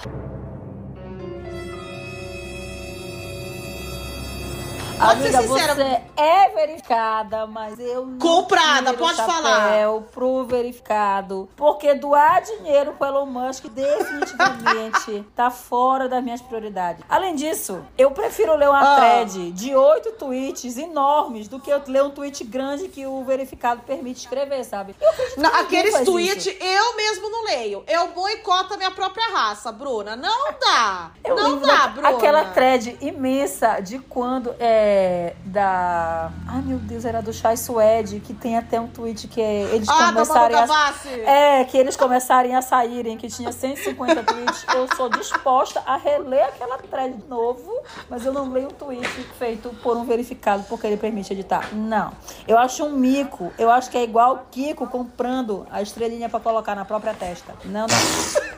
Amiga, você é verificada, mas eu não Comprada, pode falar. pro verificado. Porque doar dinheiro pro Elon Musk definitivamente tá fora das minhas prioridades. Além disso, eu prefiro ler uma ah. thread de oito tweets enormes do que eu ler um tweet grande que o verificado permite escrever, sabe? Não, aqueles tweets eu mesmo não leio. Eu boicoto a minha própria raça, Bruna. Não dá. Eu não dá, Bruna. Aquela thread imensa de quando é, é, da. Ai, meu Deus, era do Chai Suede, que tem até um tweet que é, eles Ah, começarem a. É, que eles começarem a saírem, que tinha 150 tweets. Eu sou disposta a reler aquela thread de novo, mas eu não leio um tweet feito por um verificado porque ele permite editar. Não. Eu acho um mico. Eu acho que é igual o Kiko comprando a estrelinha pra colocar na própria testa. Não, não.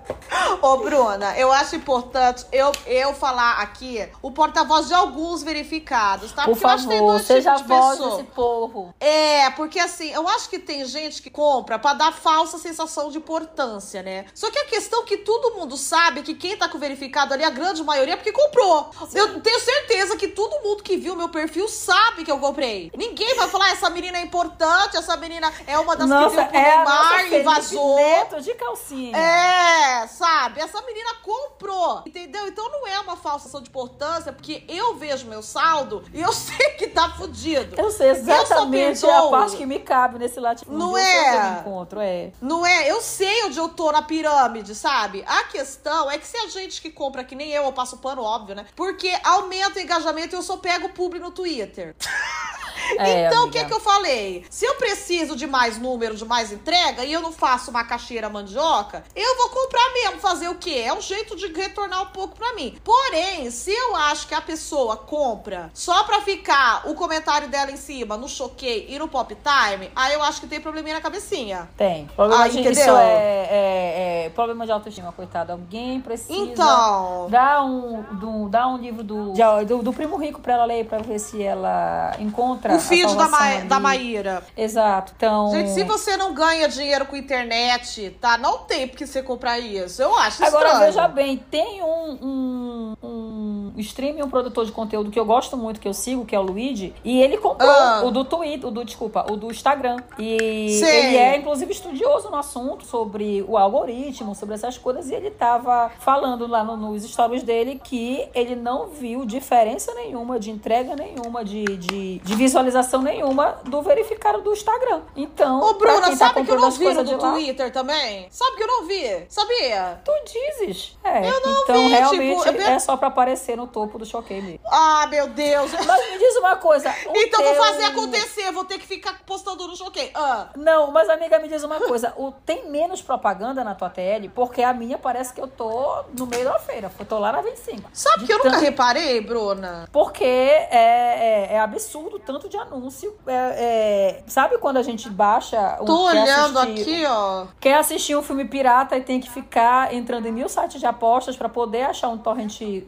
Ô, Bruna, eu acho importante eu, eu falar aqui o porta-voz de alguns verificados, tá? Por Porque eu acho que tem favor, dois tipos de voz pessoa. desse povo. É, porque assim, eu acho que tem gente que compra pra dar falsa sensação de importância, né? Só que a questão é que todo mundo sabe que quem tá com o verificado ali, a grande maioria, é porque comprou. Eu tenho certeza que todo mundo que viu meu perfil sabe que eu comprei. Ninguém vai falar, essa menina é importante, essa menina é uma das que Nossa, viu com o é a Neymar e vazou. Neto de calcinha. É, sabe? Essa menina comprou, entendeu? Então não é uma falsação de importância, porque eu vejo meu saldo e eu sei que tá fudido. Eu sei exatamente só a perdoo. parte que me cabe nesse latifúndio. Não Eu é? eu encontro, é. Não é? Eu sei onde eu tô na pirâmide, sabe? A questão é que se a gente que compra que nem eu, eu passo pano, óbvio, né? Porque aumenta o engajamento e eu só pego publi no Twitter. É, então, o que que eu falei? Se eu preciso de mais número, de mais entrega, e eu não faço uma caixeira mandioca, eu vou comprar mesmo. Fazer o quê? É um jeito de retornar um pouco pra mim. Porém, se eu acho que a pessoa compra só pra ficar o comentário dela em cima, no choquei e no pop time, aí eu acho que tem probleminha na cabecinha. Tem. Problema Ah, de, entendeu? Isso é, é- é problema de autoestima, coitado. Alguém precisa Então. dar um, do, dar um livro do, do, do Primo Rico pra ela ler, pra ver se ela encontra O feed da, Ma ali. da Maíra. Exato. Então... Gente, se você não ganha dinheiro com internet, tá? Não tem porque você comprar isso. Eu acho Agora, estranho. veja bem, tem um, um, um streamer, um produtor de conteúdo que eu gosto muito, que eu sigo, que é o Luigi, e ele comprou Ah. o do Twitter, o do, desculpa, o do Instagram. E Sei. ele é, inclusive, estudioso no assunto sobre o algoritmo, sobre essas coisas, e ele tava falando lá no- nos stories dele que ele não viu diferença nenhuma, de entrega nenhuma, de, de, de visualização nenhuma do verificado do Instagram. Então, Ô, Bruna, tá sabe que eu não vi no do lá, Twitter também? Sabe que eu não vi? Sabia? Tu dizes. É, Eu não então vi, realmente tipo, eu vi- é só pra aparecer no topo do choquei mesmo. Ah, meu Deus. Mas me diz uma coisa. Então vou teu- fazer acontecer. Vou ter que ficar postando no choquei. Ah. Não, mas amiga, me diz uma coisa. O, tem menos propaganda na tua TL? Porque a minha parece que eu tô no meio da feira. Eu tô lá na 25. Sabe De que eu nunca tanto- reparei, Bruna? Porque é, é, é absurdo tanto de anúncio. É, é- sabe quando a gente baixa um Tô olhando assistir- aqui, ó. Quer assistir um filme pirata e tem que ficar entrando em mil sites de apostas pra poder achar um torrent é,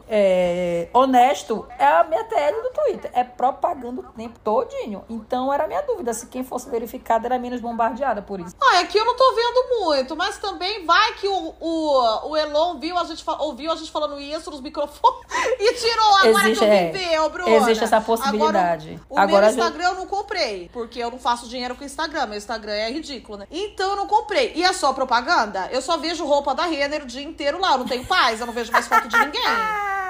honesto, é a minha TL do Twitter. É propaganda o tempo todinho. Então era minha dúvida se quem fosse verificado era menos bombardeada por isso. Ah, aqui eu não tô vendo muito, mas também vai que o, o, o Elon viu a gente, ouviu a gente falando isso nos microfones e tirou agora Existe, que eu é. Bruna. Existe essa possibilidade. Agora, o, o Agora, meu Instagram eu não comprei, porque eu não faço dinheiro com o Instagram. Meu Instagram é ridículo, né? Então eu não comprei. E é só propaganda? Eu só vejo roupa da Renner o dia inteiro lá. Eu não tenho paz, eu não vejo mais foto de ninguém.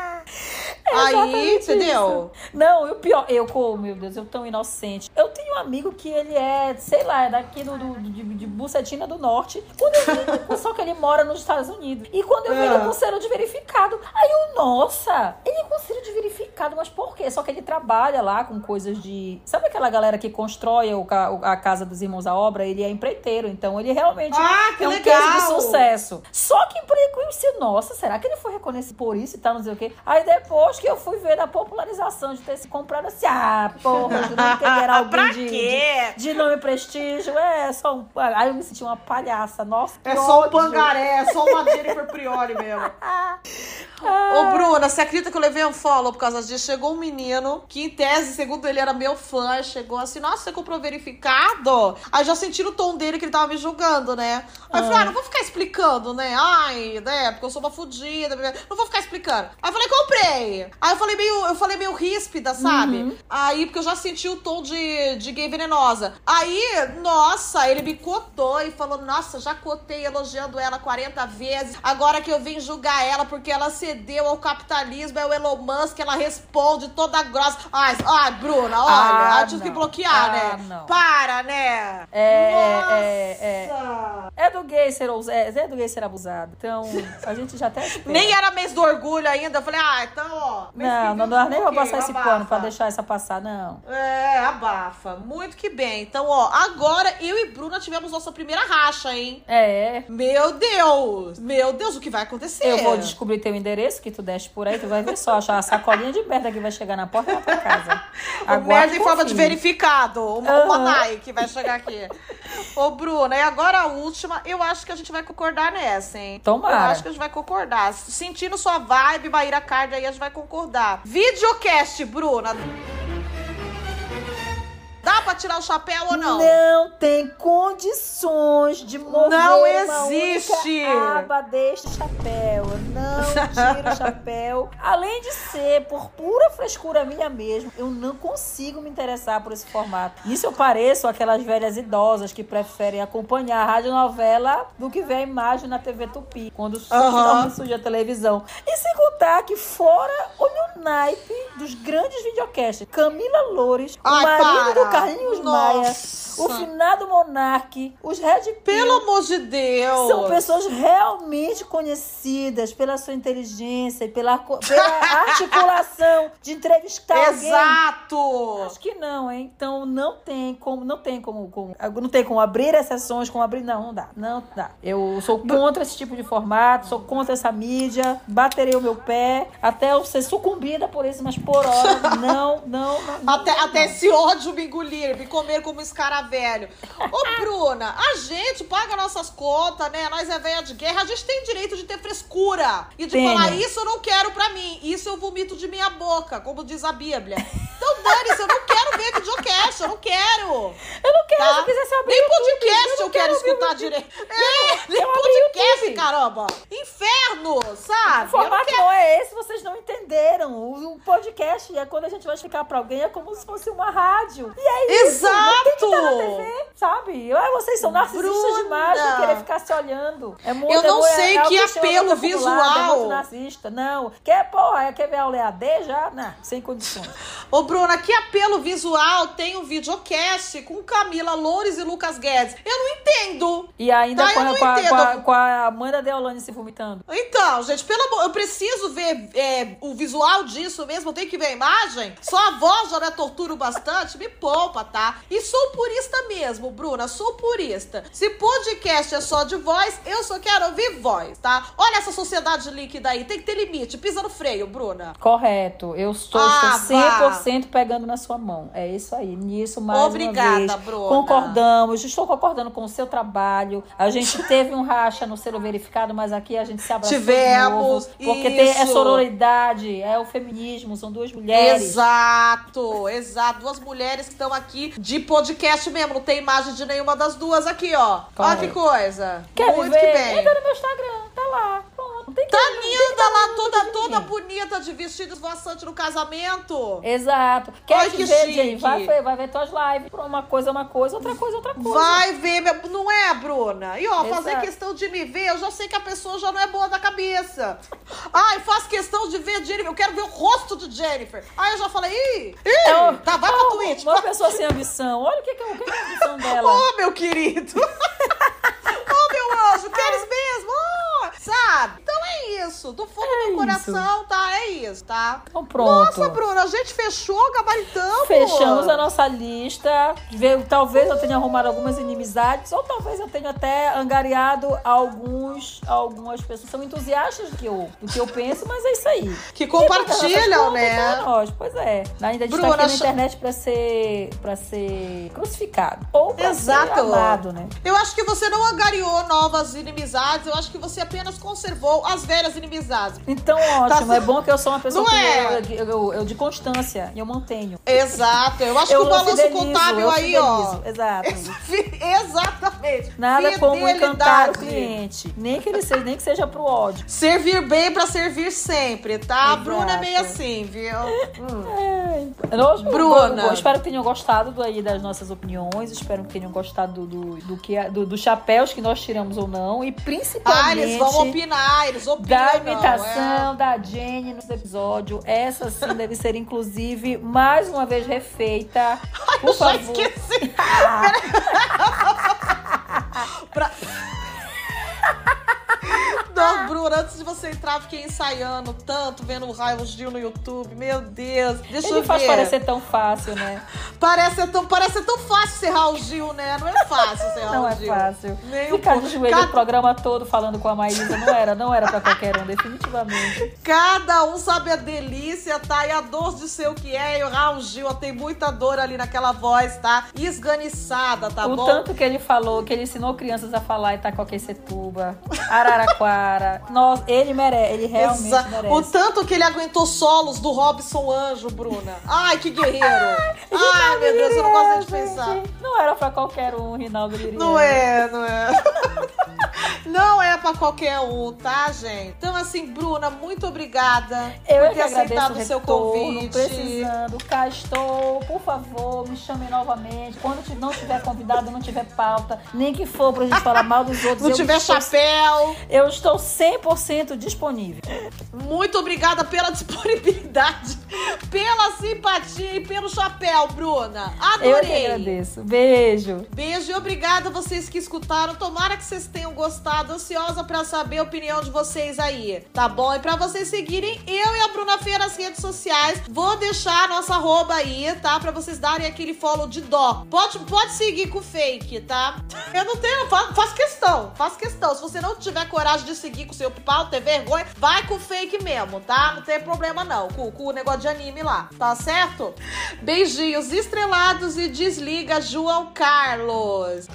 Aí, Exatamente entendeu? isso. Não, e o pior, eu, oh, meu Deus, eu tão inocente. Eu tenho um amigo que ele é, sei lá, é daqui do, do- de, de Bucetina do Norte. Quando eu vi, só que ele mora nos Estados Unidos. E quando eu vi É. ele com selo de verificado, aí eu, nossa, ele é com selo de verificado, mas por quê? Só que ele trabalha lá com coisas de. Sabe aquela galera que constrói o a casa dos irmãos à obra? Ele é empreiteiro, então ele realmente Ah, é um legal! case de sucesso. Só que por conheci, nossa, será que ele foi reconhecido por isso e tal, não sei o quê? Aí depois que eu fui ver da popularização de ter se comprado assim, ah, porra, jurando que ele era alguém Pra de, quê? de, de nome e prestígio. É, só um. Aí eu me senti uma palhaça, nossa. É só um ódio. pangaré, é só uma Jennifer Priori mesmo. Ô, Bruna, você acredita que eu levei um follow por causa disso? Chegou um menino que, em tese, segundo ele, era meu fã. Chegou assim, nossa, você comprou verificado? Aí já senti no tom dele que ele tava me julgando, né? Aí eu falei, ah, não vou ficar explicando, né? Ai, né? Porque eu sou uma fodida. Não vou ficar explicando. Aí eu falei, comprei. Aí eu falei meio, eu falei meio ríspida, sabe? Aí, porque eu já senti o tom de, de gay venenosa. Aí, nossa, ele me cotou e falou, nossa, já cotei elogiando ela 40 vezes. Agora que eu vim julgar ela porque ela cedeu ao capitalismo, é o Elon Musk, ela responde toda grossa. Ai, ai Bruna, olha, Ah, ah, tive que bloquear, Ah, né? não. Para, né? É, Nossa. é, é. É do gay ser é, é do gay ser abusado. Então, a gente já até espera. Nem era mês do orgulho ainda. Eu falei, ah, então, ó. Não, não, não, nem vou passar esse abafa. pano pra deixar essa passar, não. É, abafa. Muito que bem. Então, ó, agora eu e Bruna tivemos nossa primeira racha, hein? É. Meu Deus! Meu Deus, o que vai acontecer? Eu vou descobrir teu endereço que tu deste por aí, tu vai ver só, achar a sacolinha de merda que vai chegar na porta da tua casa. O Aguarde merda em forma de verificado. Uma, uma Aham. Nike vai chegar aqui. Ô, Bruna, e agora a última, eu acho que a gente vai concordar nessa, hein? Tomara. Eu acho que a gente vai concordar. Sentindo sua vibe, Maíra Card aí, a gente vai concordar. Videocast, Bruna. Dá pra tirar o chapéu ou não? Não tem condições de mover Não existe. aba deste chapéu. Eu Não tiro o chapéu. Além de ser por pura frescura minha mesmo, eu não consigo me interessar por esse formato. Nisso eu pareço aquelas velhas idosas que preferem acompanhar a radionovela do que ver a imagem na TV Tupi, quando finalmente surge a televisão. E sem contar que fora, olha o naipe dos grandes videocasts. Camila Loures, o marido para. do Carlinhos Maia, o finado Monarque, os Red. Pelo amor de Deus. São pessoas realmente conhecidas pela sua inteligência e pela, pela articulação de entrevistar alguém. Exato. Acho que não, hein? Então não tem como, não tem como, como- não tem como abrir exceções, como abrir, não, não dá, não dá. Eu sou contra esse tipo de formato, sou contra essa mídia, baterei o meu pé até eu ser sucumbida por isso, mas por hora, não, não, não. não, Até, não. até esse ódio me engolir, me comer como escaravelho. Ô, Bruna, a gente paga nossas contas, né? Nós é velha de guerra, a gente tem direito de ter frescura. E de falar, isso eu não quero pra mim, isso eu vomito de minha boca, como diz a Bíblia. Então, dane-se, eu não quero ver videocast, eu não quero. Eu não quero, Tá? se eu quisesse abrir Nem podcast eu, não quero ouvir o escutar direito. É, nem eu podcast, caramba. Inferno, sabe? O Eu formato quero. não é esse, vocês não entenderam. O, o podcast é quando a gente vai explicar pra alguém, é como se fosse uma rádio. E é isso. Não tem que estar na Exato. TV, sabe? Ah, vocês são narcisistas Bruna. demais de querer ficar se olhando. É muito, Eu não é, sei é que apelo visual. É muito narcisista. Não. Quer, porra, quer ver aula EAD já? Não, sem condições. Ô, Bruna, que apelo visual tem um videocast com Camila Loures e Lucas Guedes? Eu não entendo. E ainda Tá, com, a, não com, a, entendo. com, a, com a mãe da Deolane se vomitando. Então, gente, pelo amor, eu preciso ver é, o visual disso mesmo, eu tenho que ver a imagem. Só a voz já é tortura bastante, me poupa, tá? E sou purista mesmo, Bruna, sou purista. Se podcast é só de voz, eu só quero ouvir voz, tá? Olha essa sociedade líquida aí, tem que ter limite, pisa no freio, Bruna. Correto. Eu estou, Ah, estou vá. 100% pegando na sua mão. É isso aí. Nisso, mais Obrigada, uma vez. Bruna. Concordamos. Estou concordando com o seu trabalho. A gente teve um racha no selo verificado, mas aqui a gente se abraçou Tivemos, novo. Porque tem, é isso. sororidade, é o feminismo, são duas mulheres. Exato, exato. Duas mulheres que estão aqui de podcast mesmo. Não tem imagem de nenhuma das duas aqui, ó. Olha que coisa. Quer Muito que bem. Entra no meu Instagram, tá lá. Tem que Tá lá, toda, toda bonita, de vestido esvoaçante no casamento. Exato. Quer Ai, te que ver. Jane? Vai, ver- vai ver tuas lives. Uma coisa é uma coisa, outra coisa é outra coisa. Vai ver, não é, Bruna? E ó, fazer Exato. questão de me ver, eu já sei que a pessoa já não é boa da cabeça. Ai, faz questão de ver Jennifer, eu quero ver o rosto de Jennifer. Aí eu já falei, ih, ih, É, tá, vai pra uma- Twitch. Uma pessoa sem ambição. Olha o que, que, é- o que é a ambição dela. Ô, meu querido! Ô, meu anjo, queres mesmo? Ô, sabe? Então é isso. Do isso. coração, tá? É isso, tá? Então pronto. Nossa, Bruna, a gente fechou, gabaritamos. Fechamos a nossa lista. Talvez eu tenha arrumado algumas inimizades, ou talvez eu tenha até angariado alguns, algumas pessoas são entusiastas do que eu, do que eu penso, mas é isso aí. Que compartilham, né? nós. Pois é. Ainda a gente Bruna, tá aqui na internet pra ser, pra ser crucificado. Ou pra Exato. ser amado, né? Eu acho que você não angariou novas inimizades, eu acho que você apenas conservou as velhas inimizades. Então, ótimo. Tá é bom que eu sou uma pessoa é? eu, eu- eu de constância e eu mantenho. Exato, eu acho que o balanço fidelizo, contábil aí, ó. Exato. Exatamente. Nada como encantar o cliente. Nem que ele seja, nem que seja pro ódio. Servir bem pra servir sempre, tá? A. Bruna é meio assim, viu? Hum. É. Nós, Bruna. eu espero que tenham gostado do, aí das nossas opiniões. Espero que tenham gostado do, do, que, do, dos chapéus que nós tiramos ou não. E principalmente. Ah, eles vão opinar, eles opinam. Da imitação é. da Jenny no episódio. Essa sim deve ser, inclusive, mais uma vez refeita. Por eu favor. já esqueci. pra... 哈哈。Não, Bruna, antes de você entrar, fiquei ensaiando tanto, vendo o Raio Gil no YouTube. Meu Deus. Deixa Ele eu faz ver. parecer tão fácil, né? Parece tão, parece tão fácil ser Raul Gil, né? Não é fácil ser Raul Não é Gil. fácil. Nem Ficar de joelho Cada- o programa todo falando com a Maísa não era, não era pra qualquer um, definitivamente. Cada um sabe a delícia, tá? E a dor de ser o que é. E o Raul Gil ó, tem muita dor ali naquela voz, tá? Esganiçada, tá o bom? tanto que ele falou, que ele ensinou crianças a falar Itacoaquecetuba, Araraquara. Nossa, ele merece, ele realmente Exa- merece. O tanto que ele aguentou solos do Robson Anjo, Bruna. Ai, que guerreiro. Ai, meu Deus, eu não gosto de pensar. Não era pra qualquer um, Rinaldo Liriano. Não é, não é. Não é pra qualquer um, tá, gente? Então, assim, Bruna, muito obrigada Eu por é ter aceitado o seu retorno, convite. precisando, cá estou, por favor, me chamem novamente. Quando não tiver convidado, não tiver pauta, nem que for pra gente falar mal dos outros. Não eu tiver estou, chapéu. Eu estou 100% disponível. Muito obrigada pela disponibilidade, pela simpatia e pelo chapéu, Bruna. Eu Adorei. que agradeço. Beijo. Beijo e obrigada a vocês que escutaram. Tomara que vocês tenham gostado. Ansiosa pra saber a opinião de vocês aí, tá bom? E pra vocês seguirem eu e a Bruna Feia nas redes sociais, vou deixar a nossa arroba aí, tá? Pra vocês darem aquele follow de dó. Pode, pode seguir com fake, tá? Eu não tenho, fa- faço questão, faço questão. Se você não tiver coragem de seguir com seu pau, ter vergonha, vai com fake mesmo, tá? Não tem problema não, com, com o negócio de anime lá, tá certo? Beijinhos estrelados e desliga João Carlos.